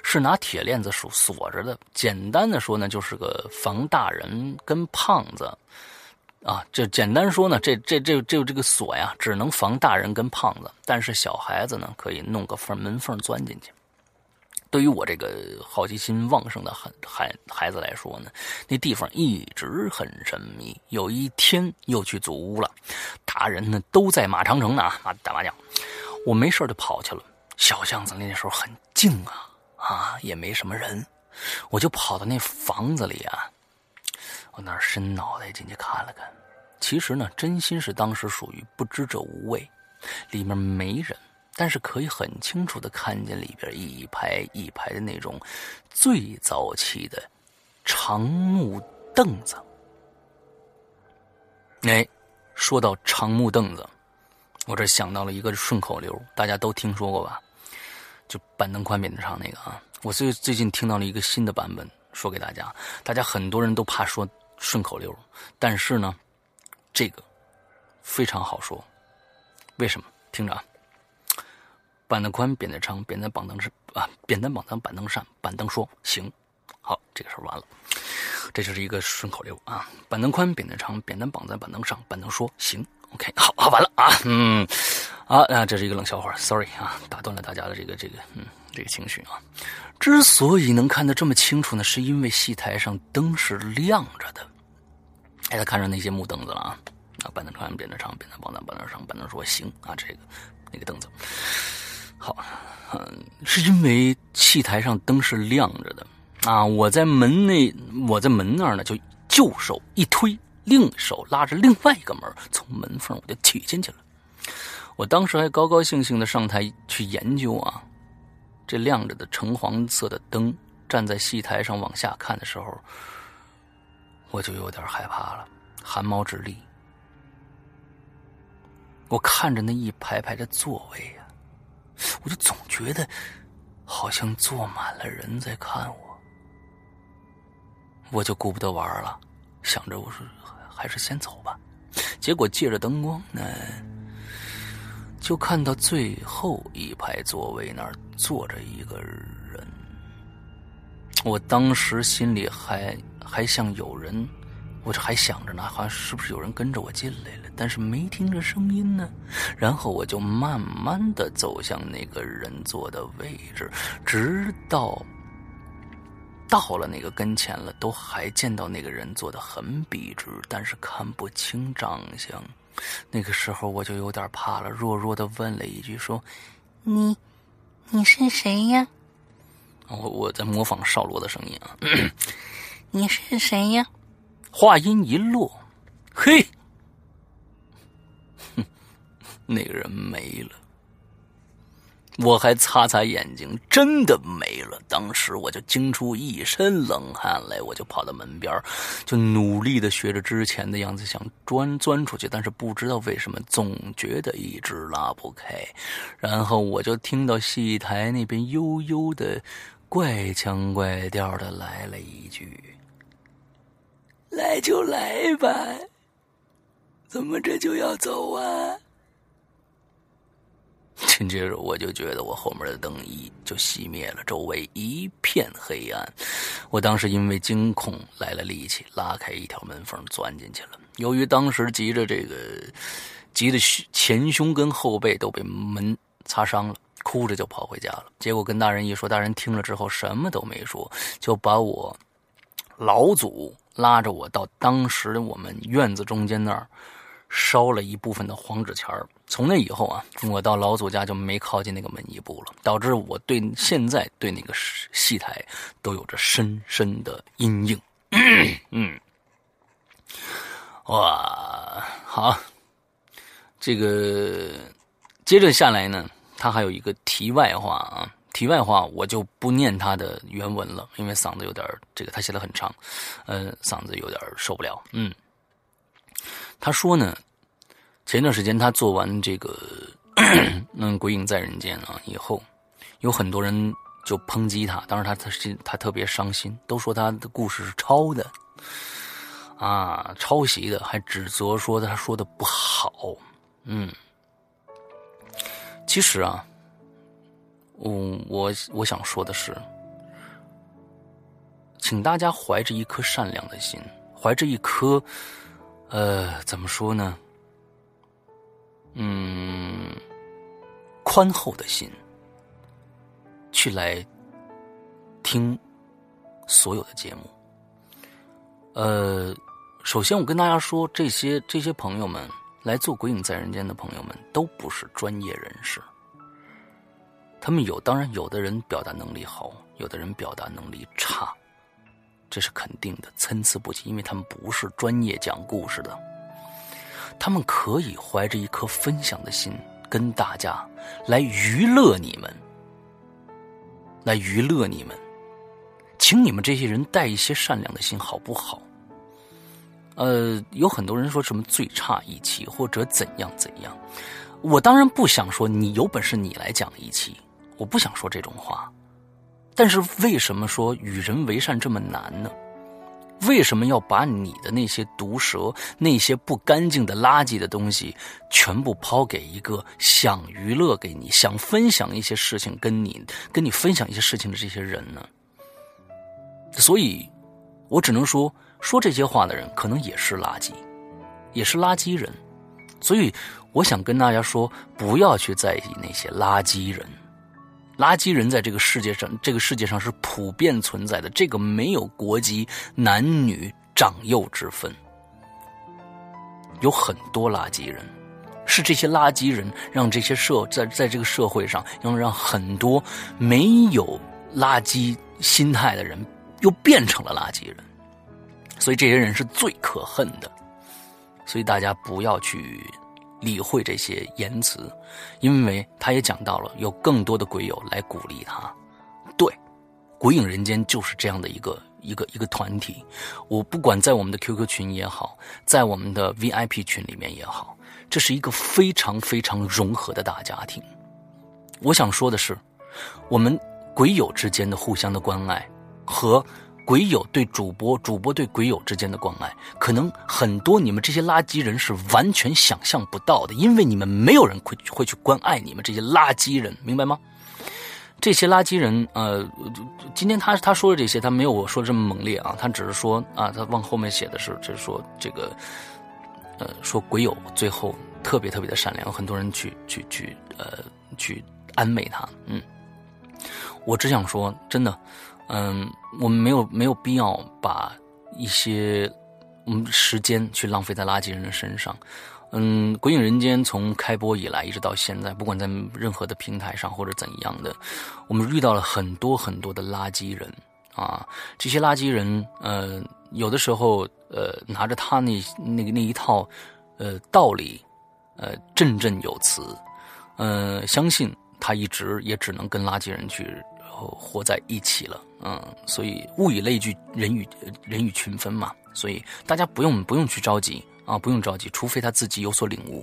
是拿铁链子锁锁着的。简单的说呢，就是个防大人跟胖子，啊，这简单说呢，这这这这这个锁呀，只能防大人跟胖子，但是小孩子呢，可以弄个缝门缝钻进去。对于我这个好奇心旺盛的孩孩孩子来说呢，那地方一直很神秘。有一天又去祖屋了，大人呢都在马长城呢啊打麻将，我没事就跑去了。小巷子那时候很静啊。啊，也没什么人，我就跑到那房子里啊，我那伸脑袋进去看了看。其实呢，真心是当时属于不知者无畏，里面没人，但是可以很清楚的看见里边一排一排的那种最早期的长木凳子。哎，说到长木凳子，我这想到了一个顺口溜，大家都听说过吧？就板凳宽扁担长那个啊。我最最近听到了一个新的版本，说给大家。大家很多人都怕说顺口溜，但是呢。这个非常好说，为什么？听着啊，板凳宽，扁担长，扁担绑凳上啊，扁担绑在板凳上，板凳说行。好，这个事儿完了，这就是一个顺口溜啊。板凳宽，扁担长，扁担绑在板凳上，板凳说行。OK，好，好，完了啊，嗯，啊，啊，这是一个冷笑话，Sorry 啊，打断了大家的这个这个嗯这个情绪啊。之所以能看得这么清楚呢，是因为戏台上灯是亮着的。哎，他看上那些木凳子了啊！啊，板凳长，扁担长，扁担绑在板凳上，板凳说行啊，这个那个凳子好，嗯，是因为戏台上灯是亮着的啊！我在门内，我在门那儿呢，就右手一推，另手拉着另外一个门，从门缝我就挤进去了。我当时还高高兴兴的上台去研究啊，这亮着的橙黄色的灯，站在戏台上往下看的时候。我就有点害怕了，汗毛直立。我看着那一排排的座位呀，我就总觉得好像坐满了人在看我。我就顾不得玩了，想着我说还是先走吧。结果借着灯光呢，就看到最后一排座位那儿坐着一个人。我当时心里还……还像有人，我这还想着呢，好像是不是有人跟着我进来了？但是没听着声音呢。然后我就慢慢的走向那个人坐的位置，直到到了那个跟前了，都还见到那个人坐的很笔直，但是看不清长相。那个时候我就有点怕了，弱弱的问了一句：“说，你你是谁呀？”我我在模仿少罗的声音啊。你是谁呀？话音一落，嘿，哼，那个人没了。我还擦擦眼睛，真的没了。当时我就惊出一身冷汗来，我就跑到门边，就努力的学着之前的样子想钻钻出去，但是不知道为什么总觉得一直拉不开。然后我就听到戏台那边悠悠的、怪腔怪调的来了一句。来就来吧，怎么这就要走啊？紧接着我就觉得我后面的灯一就熄灭了，周围一片黑暗。我当时因为惊恐来了力气，拉开一条门缝钻进去了。由于当时急着这个，急的前胸跟后背都被门擦伤了，哭着就跑回家了。结果跟大人一说，大人听了之后什么都没说，就把我老祖。拉着我到当时我们院子中间那儿，烧了一部分的黄纸钱从那以后啊，我到老祖家就没靠近那个门一步了，导致我对现在对那个戏台都有着深深的阴影。嗯，哇，好，这个接着下来呢，他还有一个题外话啊。题外话，我就不念他的原文了，因为嗓子有点这个，他写的很长，呃，嗓子有点受不了。嗯，他说呢，前段时间他做完这个《嗯鬼影在人间》啊以后，有很多人就抨击他，当时他他心他特别伤心，都说他的故事是抄的，啊，抄袭的，还指责说他说的不好。嗯，其实啊。嗯，我我想说的是，请大家怀着一颗善良的心，怀着一颗，呃，怎么说呢？嗯，宽厚的心，去来听所有的节目。呃，首先我跟大家说，这些这些朋友们来做《鬼影在人间》的朋友们，都不是专业人士。他们有，当然有的人表达能力好，有的人表达能力差，这是肯定的，参差不齐，因为他们不是专业讲故事的。他们可以怀着一颗分享的心，跟大家来娱乐你们，来娱乐你们，请你们这些人带一些善良的心，好不好？呃，有很多人说什么最差一期或者怎样怎样，我当然不想说你有本事你来讲一期，我不想说这种话。但是为什么说与人为善这么难呢？为什么要把你的那些毒舌、那些不干净的垃圾的东西，全部抛给一个想娱乐给你、想分享一些事情跟你、跟你分享一些事情的这些人呢？所以，我只能说，说这些话的人可能也是垃圾，也是垃圾人。所以，我想跟大家说，不要去在意那些垃圾人。垃圾人在这个世界上，这个世界上是普遍存在的，这个没有国籍、男女、长幼之分。有很多垃圾人，是这些垃圾人让这些社在在这个社会上，能让很多没有垃圾心态的人又变成了垃圾人，所以这些人是最可恨的。所以大家不要去。理会这些言辞，因为他也讲到了有更多的鬼友来鼓励他。对，鬼影人间就是这样的一个一个一个团体。我不管在我们的 QQ 群也好，在我们的 VIP 群里面也好，这是一个非常非常融合的大家庭。我想说的是，我们鬼友之间的互相的关爱和。鬼友对主播，主播对鬼友之间的关爱，可能很多你们这些垃圾人是完全想象不到的，因为你们没有人会会去关爱你们这些垃圾人，明白吗？这些垃圾人，呃，今天他他说的这些，他没有我说的这么猛烈啊，他只是说啊，他往后面写的是，就是说这个，呃，说鬼友最后特别特别的善良，很多人去去去呃去安慰他，嗯，我只想说，真的。嗯，我们没有没有必要把一些我们时间去浪费在垃圾人的身上。嗯，鬼影人间从开播以来一直到现在，不管在任何的平台上或者怎样的，我们遇到了很多很多的垃圾人啊。这些垃圾人，呃，有的时候呃拿着他那那个那一套呃道理，呃振振有词，呃相信他一直也只能跟垃圾人去。然后活在一起了，嗯，所以物以类聚，人与人与群分嘛，所以大家不用不用去着急啊，不用着急，除非他自己有所领悟，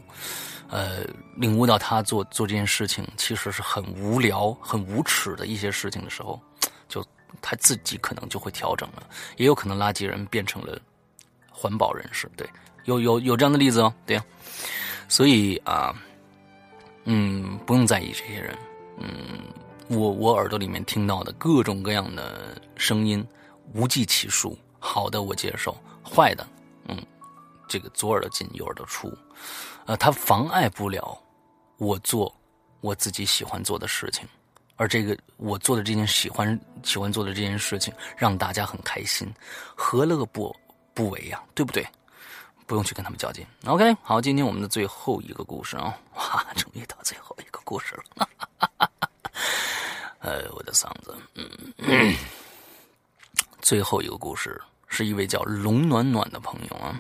呃，领悟到他做做这件事情其实是很无聊、很无耻的一些事情的时候，就他自己可能就会调整了，也有可能垃圾人变成了环保人士，对，有有有这样的例子哦，对呀，所以啊，嗯，不用在意这些人，嗯。我我耳朵里面听到的各种各样的声音，无计其数。好的，我接受；坏的，嗯，这个左耳朵进右耳朵出，呃，它妨碍不了我做我自己喜欢做的事情。而这个我做的这件喜欢喜欢做的这件事情，让大家很开心，何乐不不为呀？对不对？不用去跟他们较劲。OK，好，今天我们的最后一个故事啊，哇，终于到最后一个故事了。哈哈哈哈呃，我的嗓子，嗯，最后一个故事是一位叫龙暖暖的朋友啊，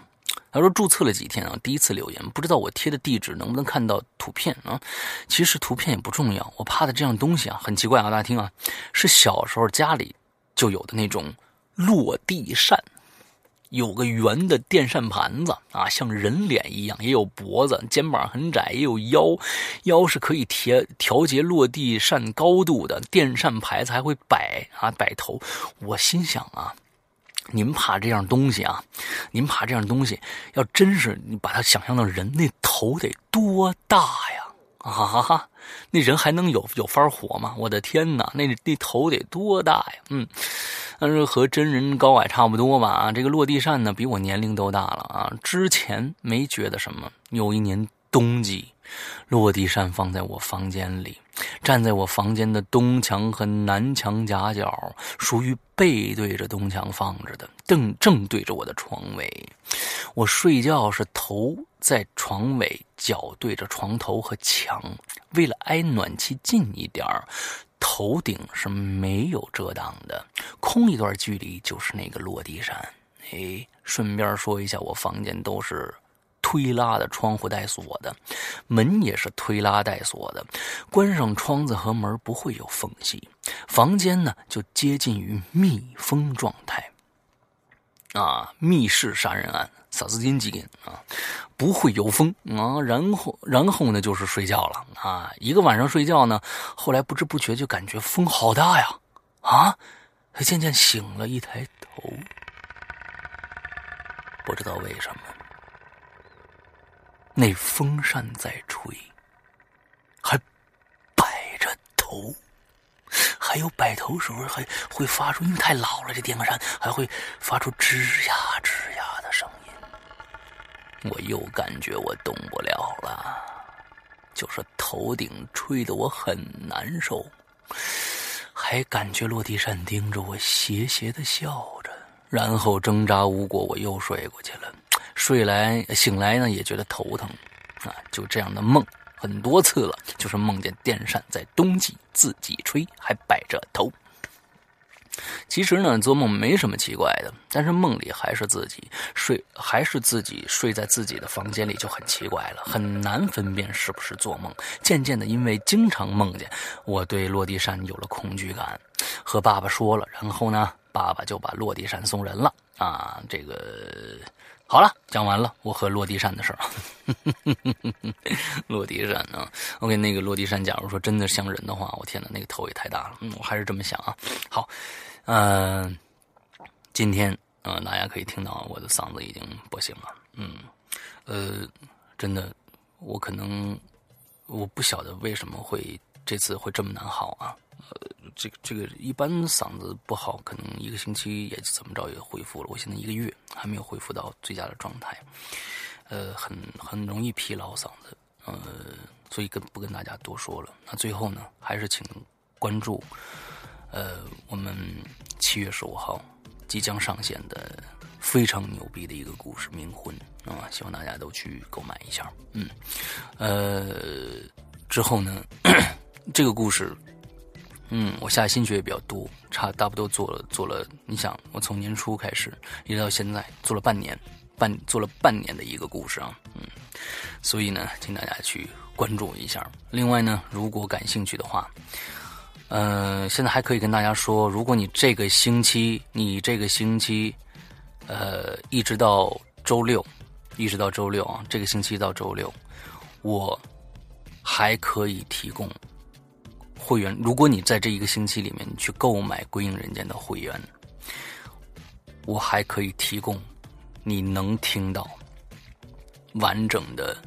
他说注册了几天啊，第一次留言，不知道我贴的地址能不能看到图片啊？其实图片也不重要，我怕的这样东西啊，很奇怪啊，大家听啊，是小时候家里就有的那种落地扇。有个圆的电扇盘子啊，像人脸一样，也有脖子，肩膀很窄，也有腰，腰是可以调调节落地扇高度的。电扇牌子还会摆啊摆头。我心想啊，您怕这样东西啊？您怕这样东西？要真是你把它想象到人，那头得多大呀？啊哈哈，那人还能有有法活吗？我的天哪，那那头得多大呀？嗯。但是和真人高矮差不多吧？这个落地扇呢，比我年龄都大了啊。之前没觉得什么，有一年冬季，落地扇放在我房间里，站在我房间的东墙和南墙夹角，属于背对着东墙放着的，正正对着我的床尾。我睡觉是头在床尾，脚对着床头和墙，为了挨暖气近一点儿。头顶是没有遮挡的，空一段距离就是那个落地扇。哎，顺便说一下，我房间都是推拉的，窗户带锁的，门也是推拉带锁的，关上窗子和门不会有缝隙，房间呢就接近于密封状态。啊，密室杀人案。萨斯金几根啊？不会有风啊，然后然后呢就是睡觉了啊。一个晚上睡觉呢，后来不知不觉就感觉风好大呀啊！他渐渐醒了，一抬头，不知道为什么，那风扇在吹，还摆着头，还有摆头时候还会发出，因为太老了，这电风扇还会发出吱呀吱呀的声音。我又感觉我动不了了，就是头顶吹得我很难受，还感觉落地扇盯着我斜斜的笑着，然后挣扎无果，我又睡过去了。睡来醒来呢，也觉得头疼，啊，就这样的梦很多次了，就是梦见电扇在冬季自己吹，还摆着头。其实呢，做梦没什么奇怪的，但是梦里还是自己睡，还是自己睡在自己的房间里就很奇怪了，很难分辨是不是做梦。渐渐的，因为经常梦见，我对落地扇有了恐惧感，和爸爸说了，然后呢，爸爸就把落地扇送人了。啊，这个好了，讲完了，我和落地扇的事儿。落地扇啊，OK，那个落地扇，假如说真的像人的话，我天哪，那个头也太大了。嗯，我还是这么想啊。好。嗯，今天呃，大家可以听到我的嗓子已经不行了。嗯，呃，真的，我可能我不晓得为什么会这次会这么难好啊。这个这个一般嗓子不好，可能一个星期也怎么着也恢复了。我现在一个月还没有恢复到最佳的状态，呃，很很容易疲劳嗓子。呃，所以跟不跟大家多说了。那最后呢，还是请关注。呃，我们七月十五号即将上线的非常牛逼的一个故事《冥婚》啊，希望大家都去购买一下。嗯，呃，之后呢，这个故事，嗯，我下心血也比较多，差差不多做了做了。你想，我从年初开始一直到现在做了半年，半做了半年的一个故事啊，嗯，所以呢，请大家去关注一下。另外呢，如果感兴趣的话。嗯，现在还可以跟大家说，如果你这个星期，你这个星期，呃，一直到周六，一直到周六啊，这个星期到周六，我还可以提供会员。如果你在这一个星期里面，你去购买《归影人间》的会员，我还可以提供你能听到完整的。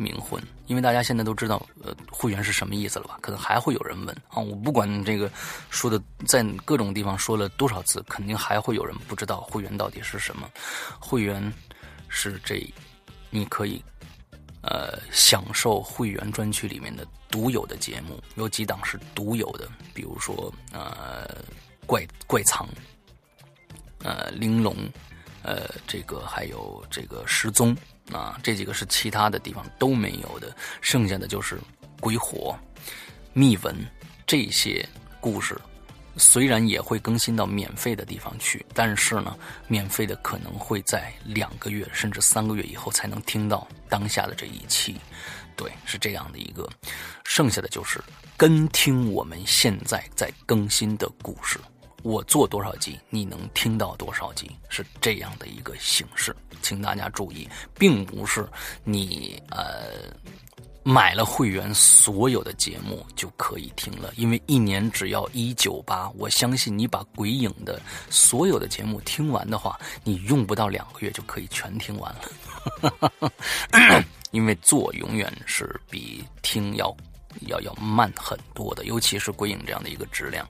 冥婚，因为大家现在都知道，呃，会员是什么意思了吧？可能还会有人问啊，我不管这个说的在各种地方说了多少次，肯定还会有人不知道会员到底是什么。会员是这，你可以呃享受会员专区里面的独有的节目，有几档是独有的，比如说呃怪怪藏，呃玲珑，呃这个还有这个失踪。啊，这几个是其他的地方都没有的，剩下的就是鬼火、秘闻这些故事，虽然也会更新到免费的地方去，但是呢，免费的可能会在两个月甚至三个月以后才能听到当下的这一期，对，是这样的一个，剩下的就是跟听我们现在在更新的故事。我做多少集，你能听到多少集，是这样的一个形式，请大家注意，并不是你呃买了会员，所有的节目就可以听了，因为一年只要一九八，我相信你把鬼影的所有的节目听完的话，你用不到两个月就可以全听完了，因为做永远是比听要要要慢很多的，尤其是鬼影这样的一个质量。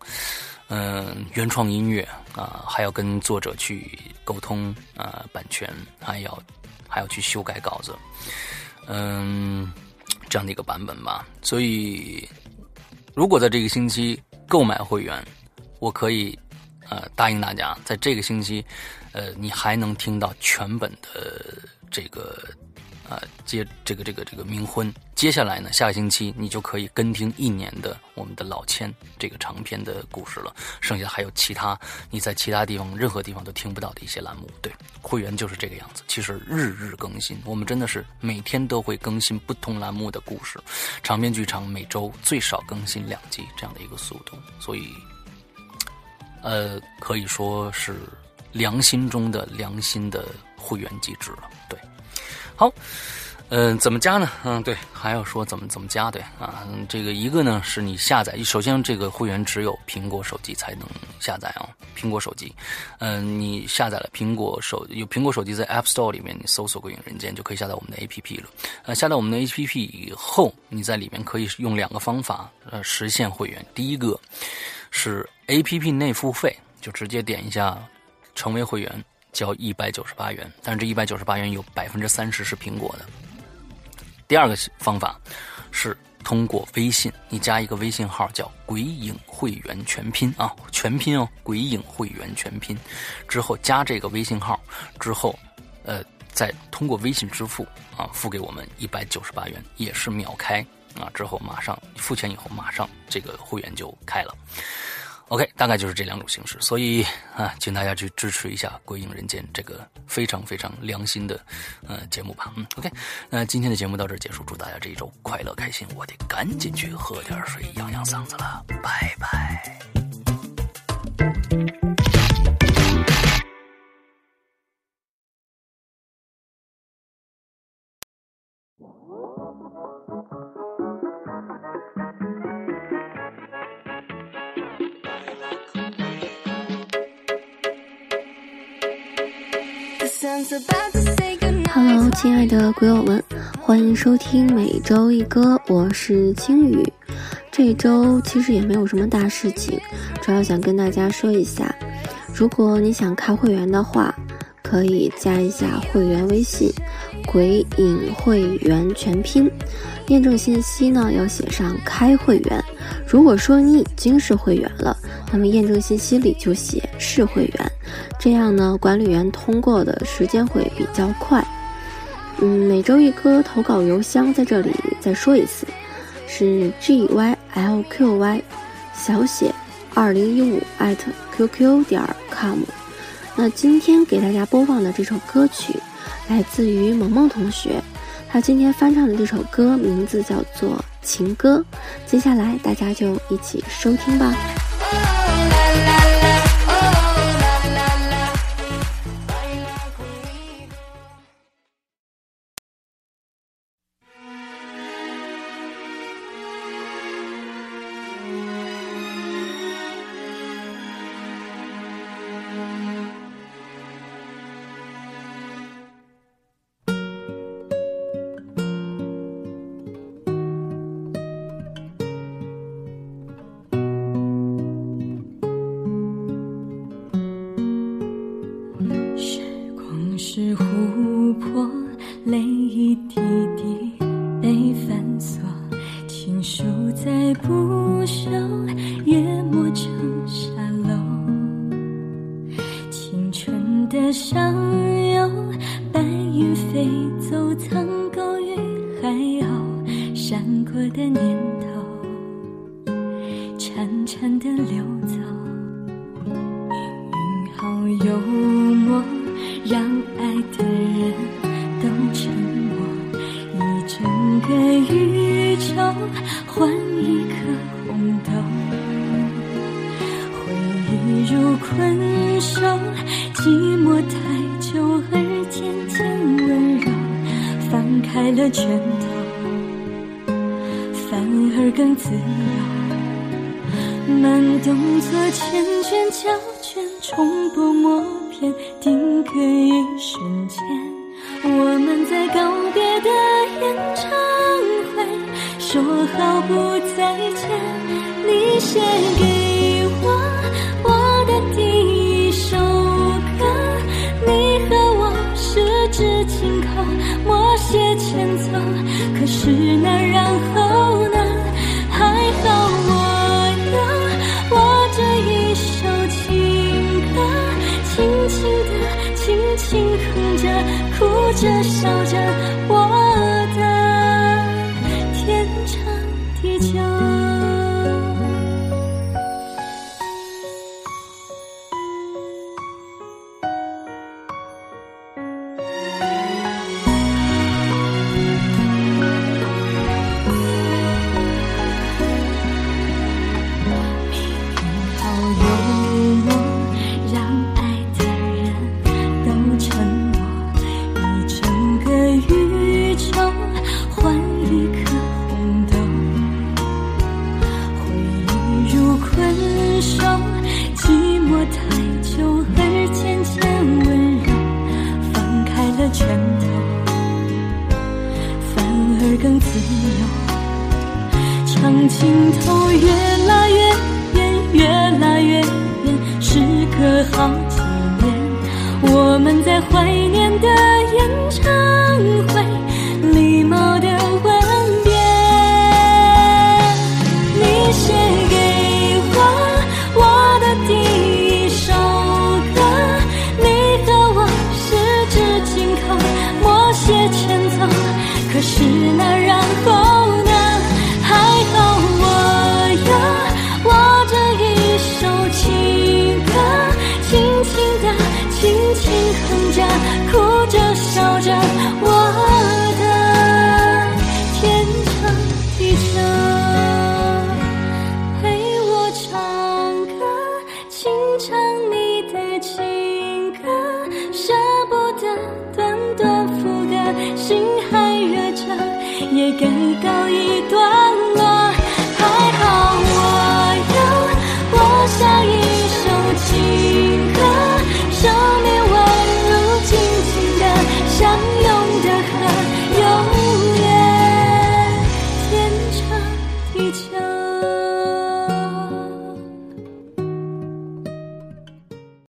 嗯，原创音乐啊，还要跟作者去沟通啊，版权还要还要去修改稿子。嗯，这样的一个版本吧。所以，如果在这个星期购买会员，我可以呃答应大家，在这个星期，呃，你还能听到全本的这个。啊，接这个这个这个冥婚，接下来呢，下个星期你就可以跟听一年的我们的老千这个长篇的故事了。剩下还有其他你在其他地方任何地方都听不到的一些栏目。对，会员就是这个样子。其实日日更新，我们真的是每天都会更新不同栏目的故事。长篇剧场每周最少更新两集这样的一个速度，所以，呃，可以说是良心中的良心的会员机制了。对。好，嗯，怎么加呢？嗯，对，还要说怎么怎么加？对啊，这个一个呢是你下载，首先这个会员只有苹果手机才能下载啊，苹果手机，嗯，你下载了苹果手有苹果手机在 App Store 里面，你搜索“鬼影人间”就可以下载我们的 APP 了。呃，下载我们的 APP 以后，你在里面可以用两个方法呃实现会员。第一个是 APP 内付费，就直接点一下成为会员。交一百九十八元，但是这一百九十八元有百分之三十是苹果的。第二个方法是通过微信，你加一个微信号叫“鬼影会员全拼”啊，全拼哦，“鬼影会员全拼”之后加这个微信号之后，呃，再通过微信支付啊付给我们一百九十八元，也是秒开啊，之后马上付钱以后马上这个会员就开了。OK，大概就是这两种形式，所以啊，请大家去支持一下《鬼影人间》这个非常非常良心的呃节目吧。嗯，OK，那今天的节目到这儿结束，祝大家这一周快乐开心。我得赶紧去喝点水养养嗓子了，拜拜。Hello，亲爱的鬼友们，欢迎收听每周一歌，我是青雨。这周其实也没有什么大事情，主要想跟大家说一下，如果你想开会员的话，可以加一下会员微信“鬼影会员全拼”，验证信息呢要写上“开会员”。如果说你已经是会员了，那么验证信息里就写“是会员”。这样呢，管理员通过的时间会比较快。嗯，每周一歌投稿邮箱在这里再说一次，是 g y l q y 小写二零一五艾特 qq 点 com。那今天给大家播放的这首歌曲来自于萌萌同学，他今天翻唱的这首歌名字叫做《情歌》。接下来大家就一起收听吧。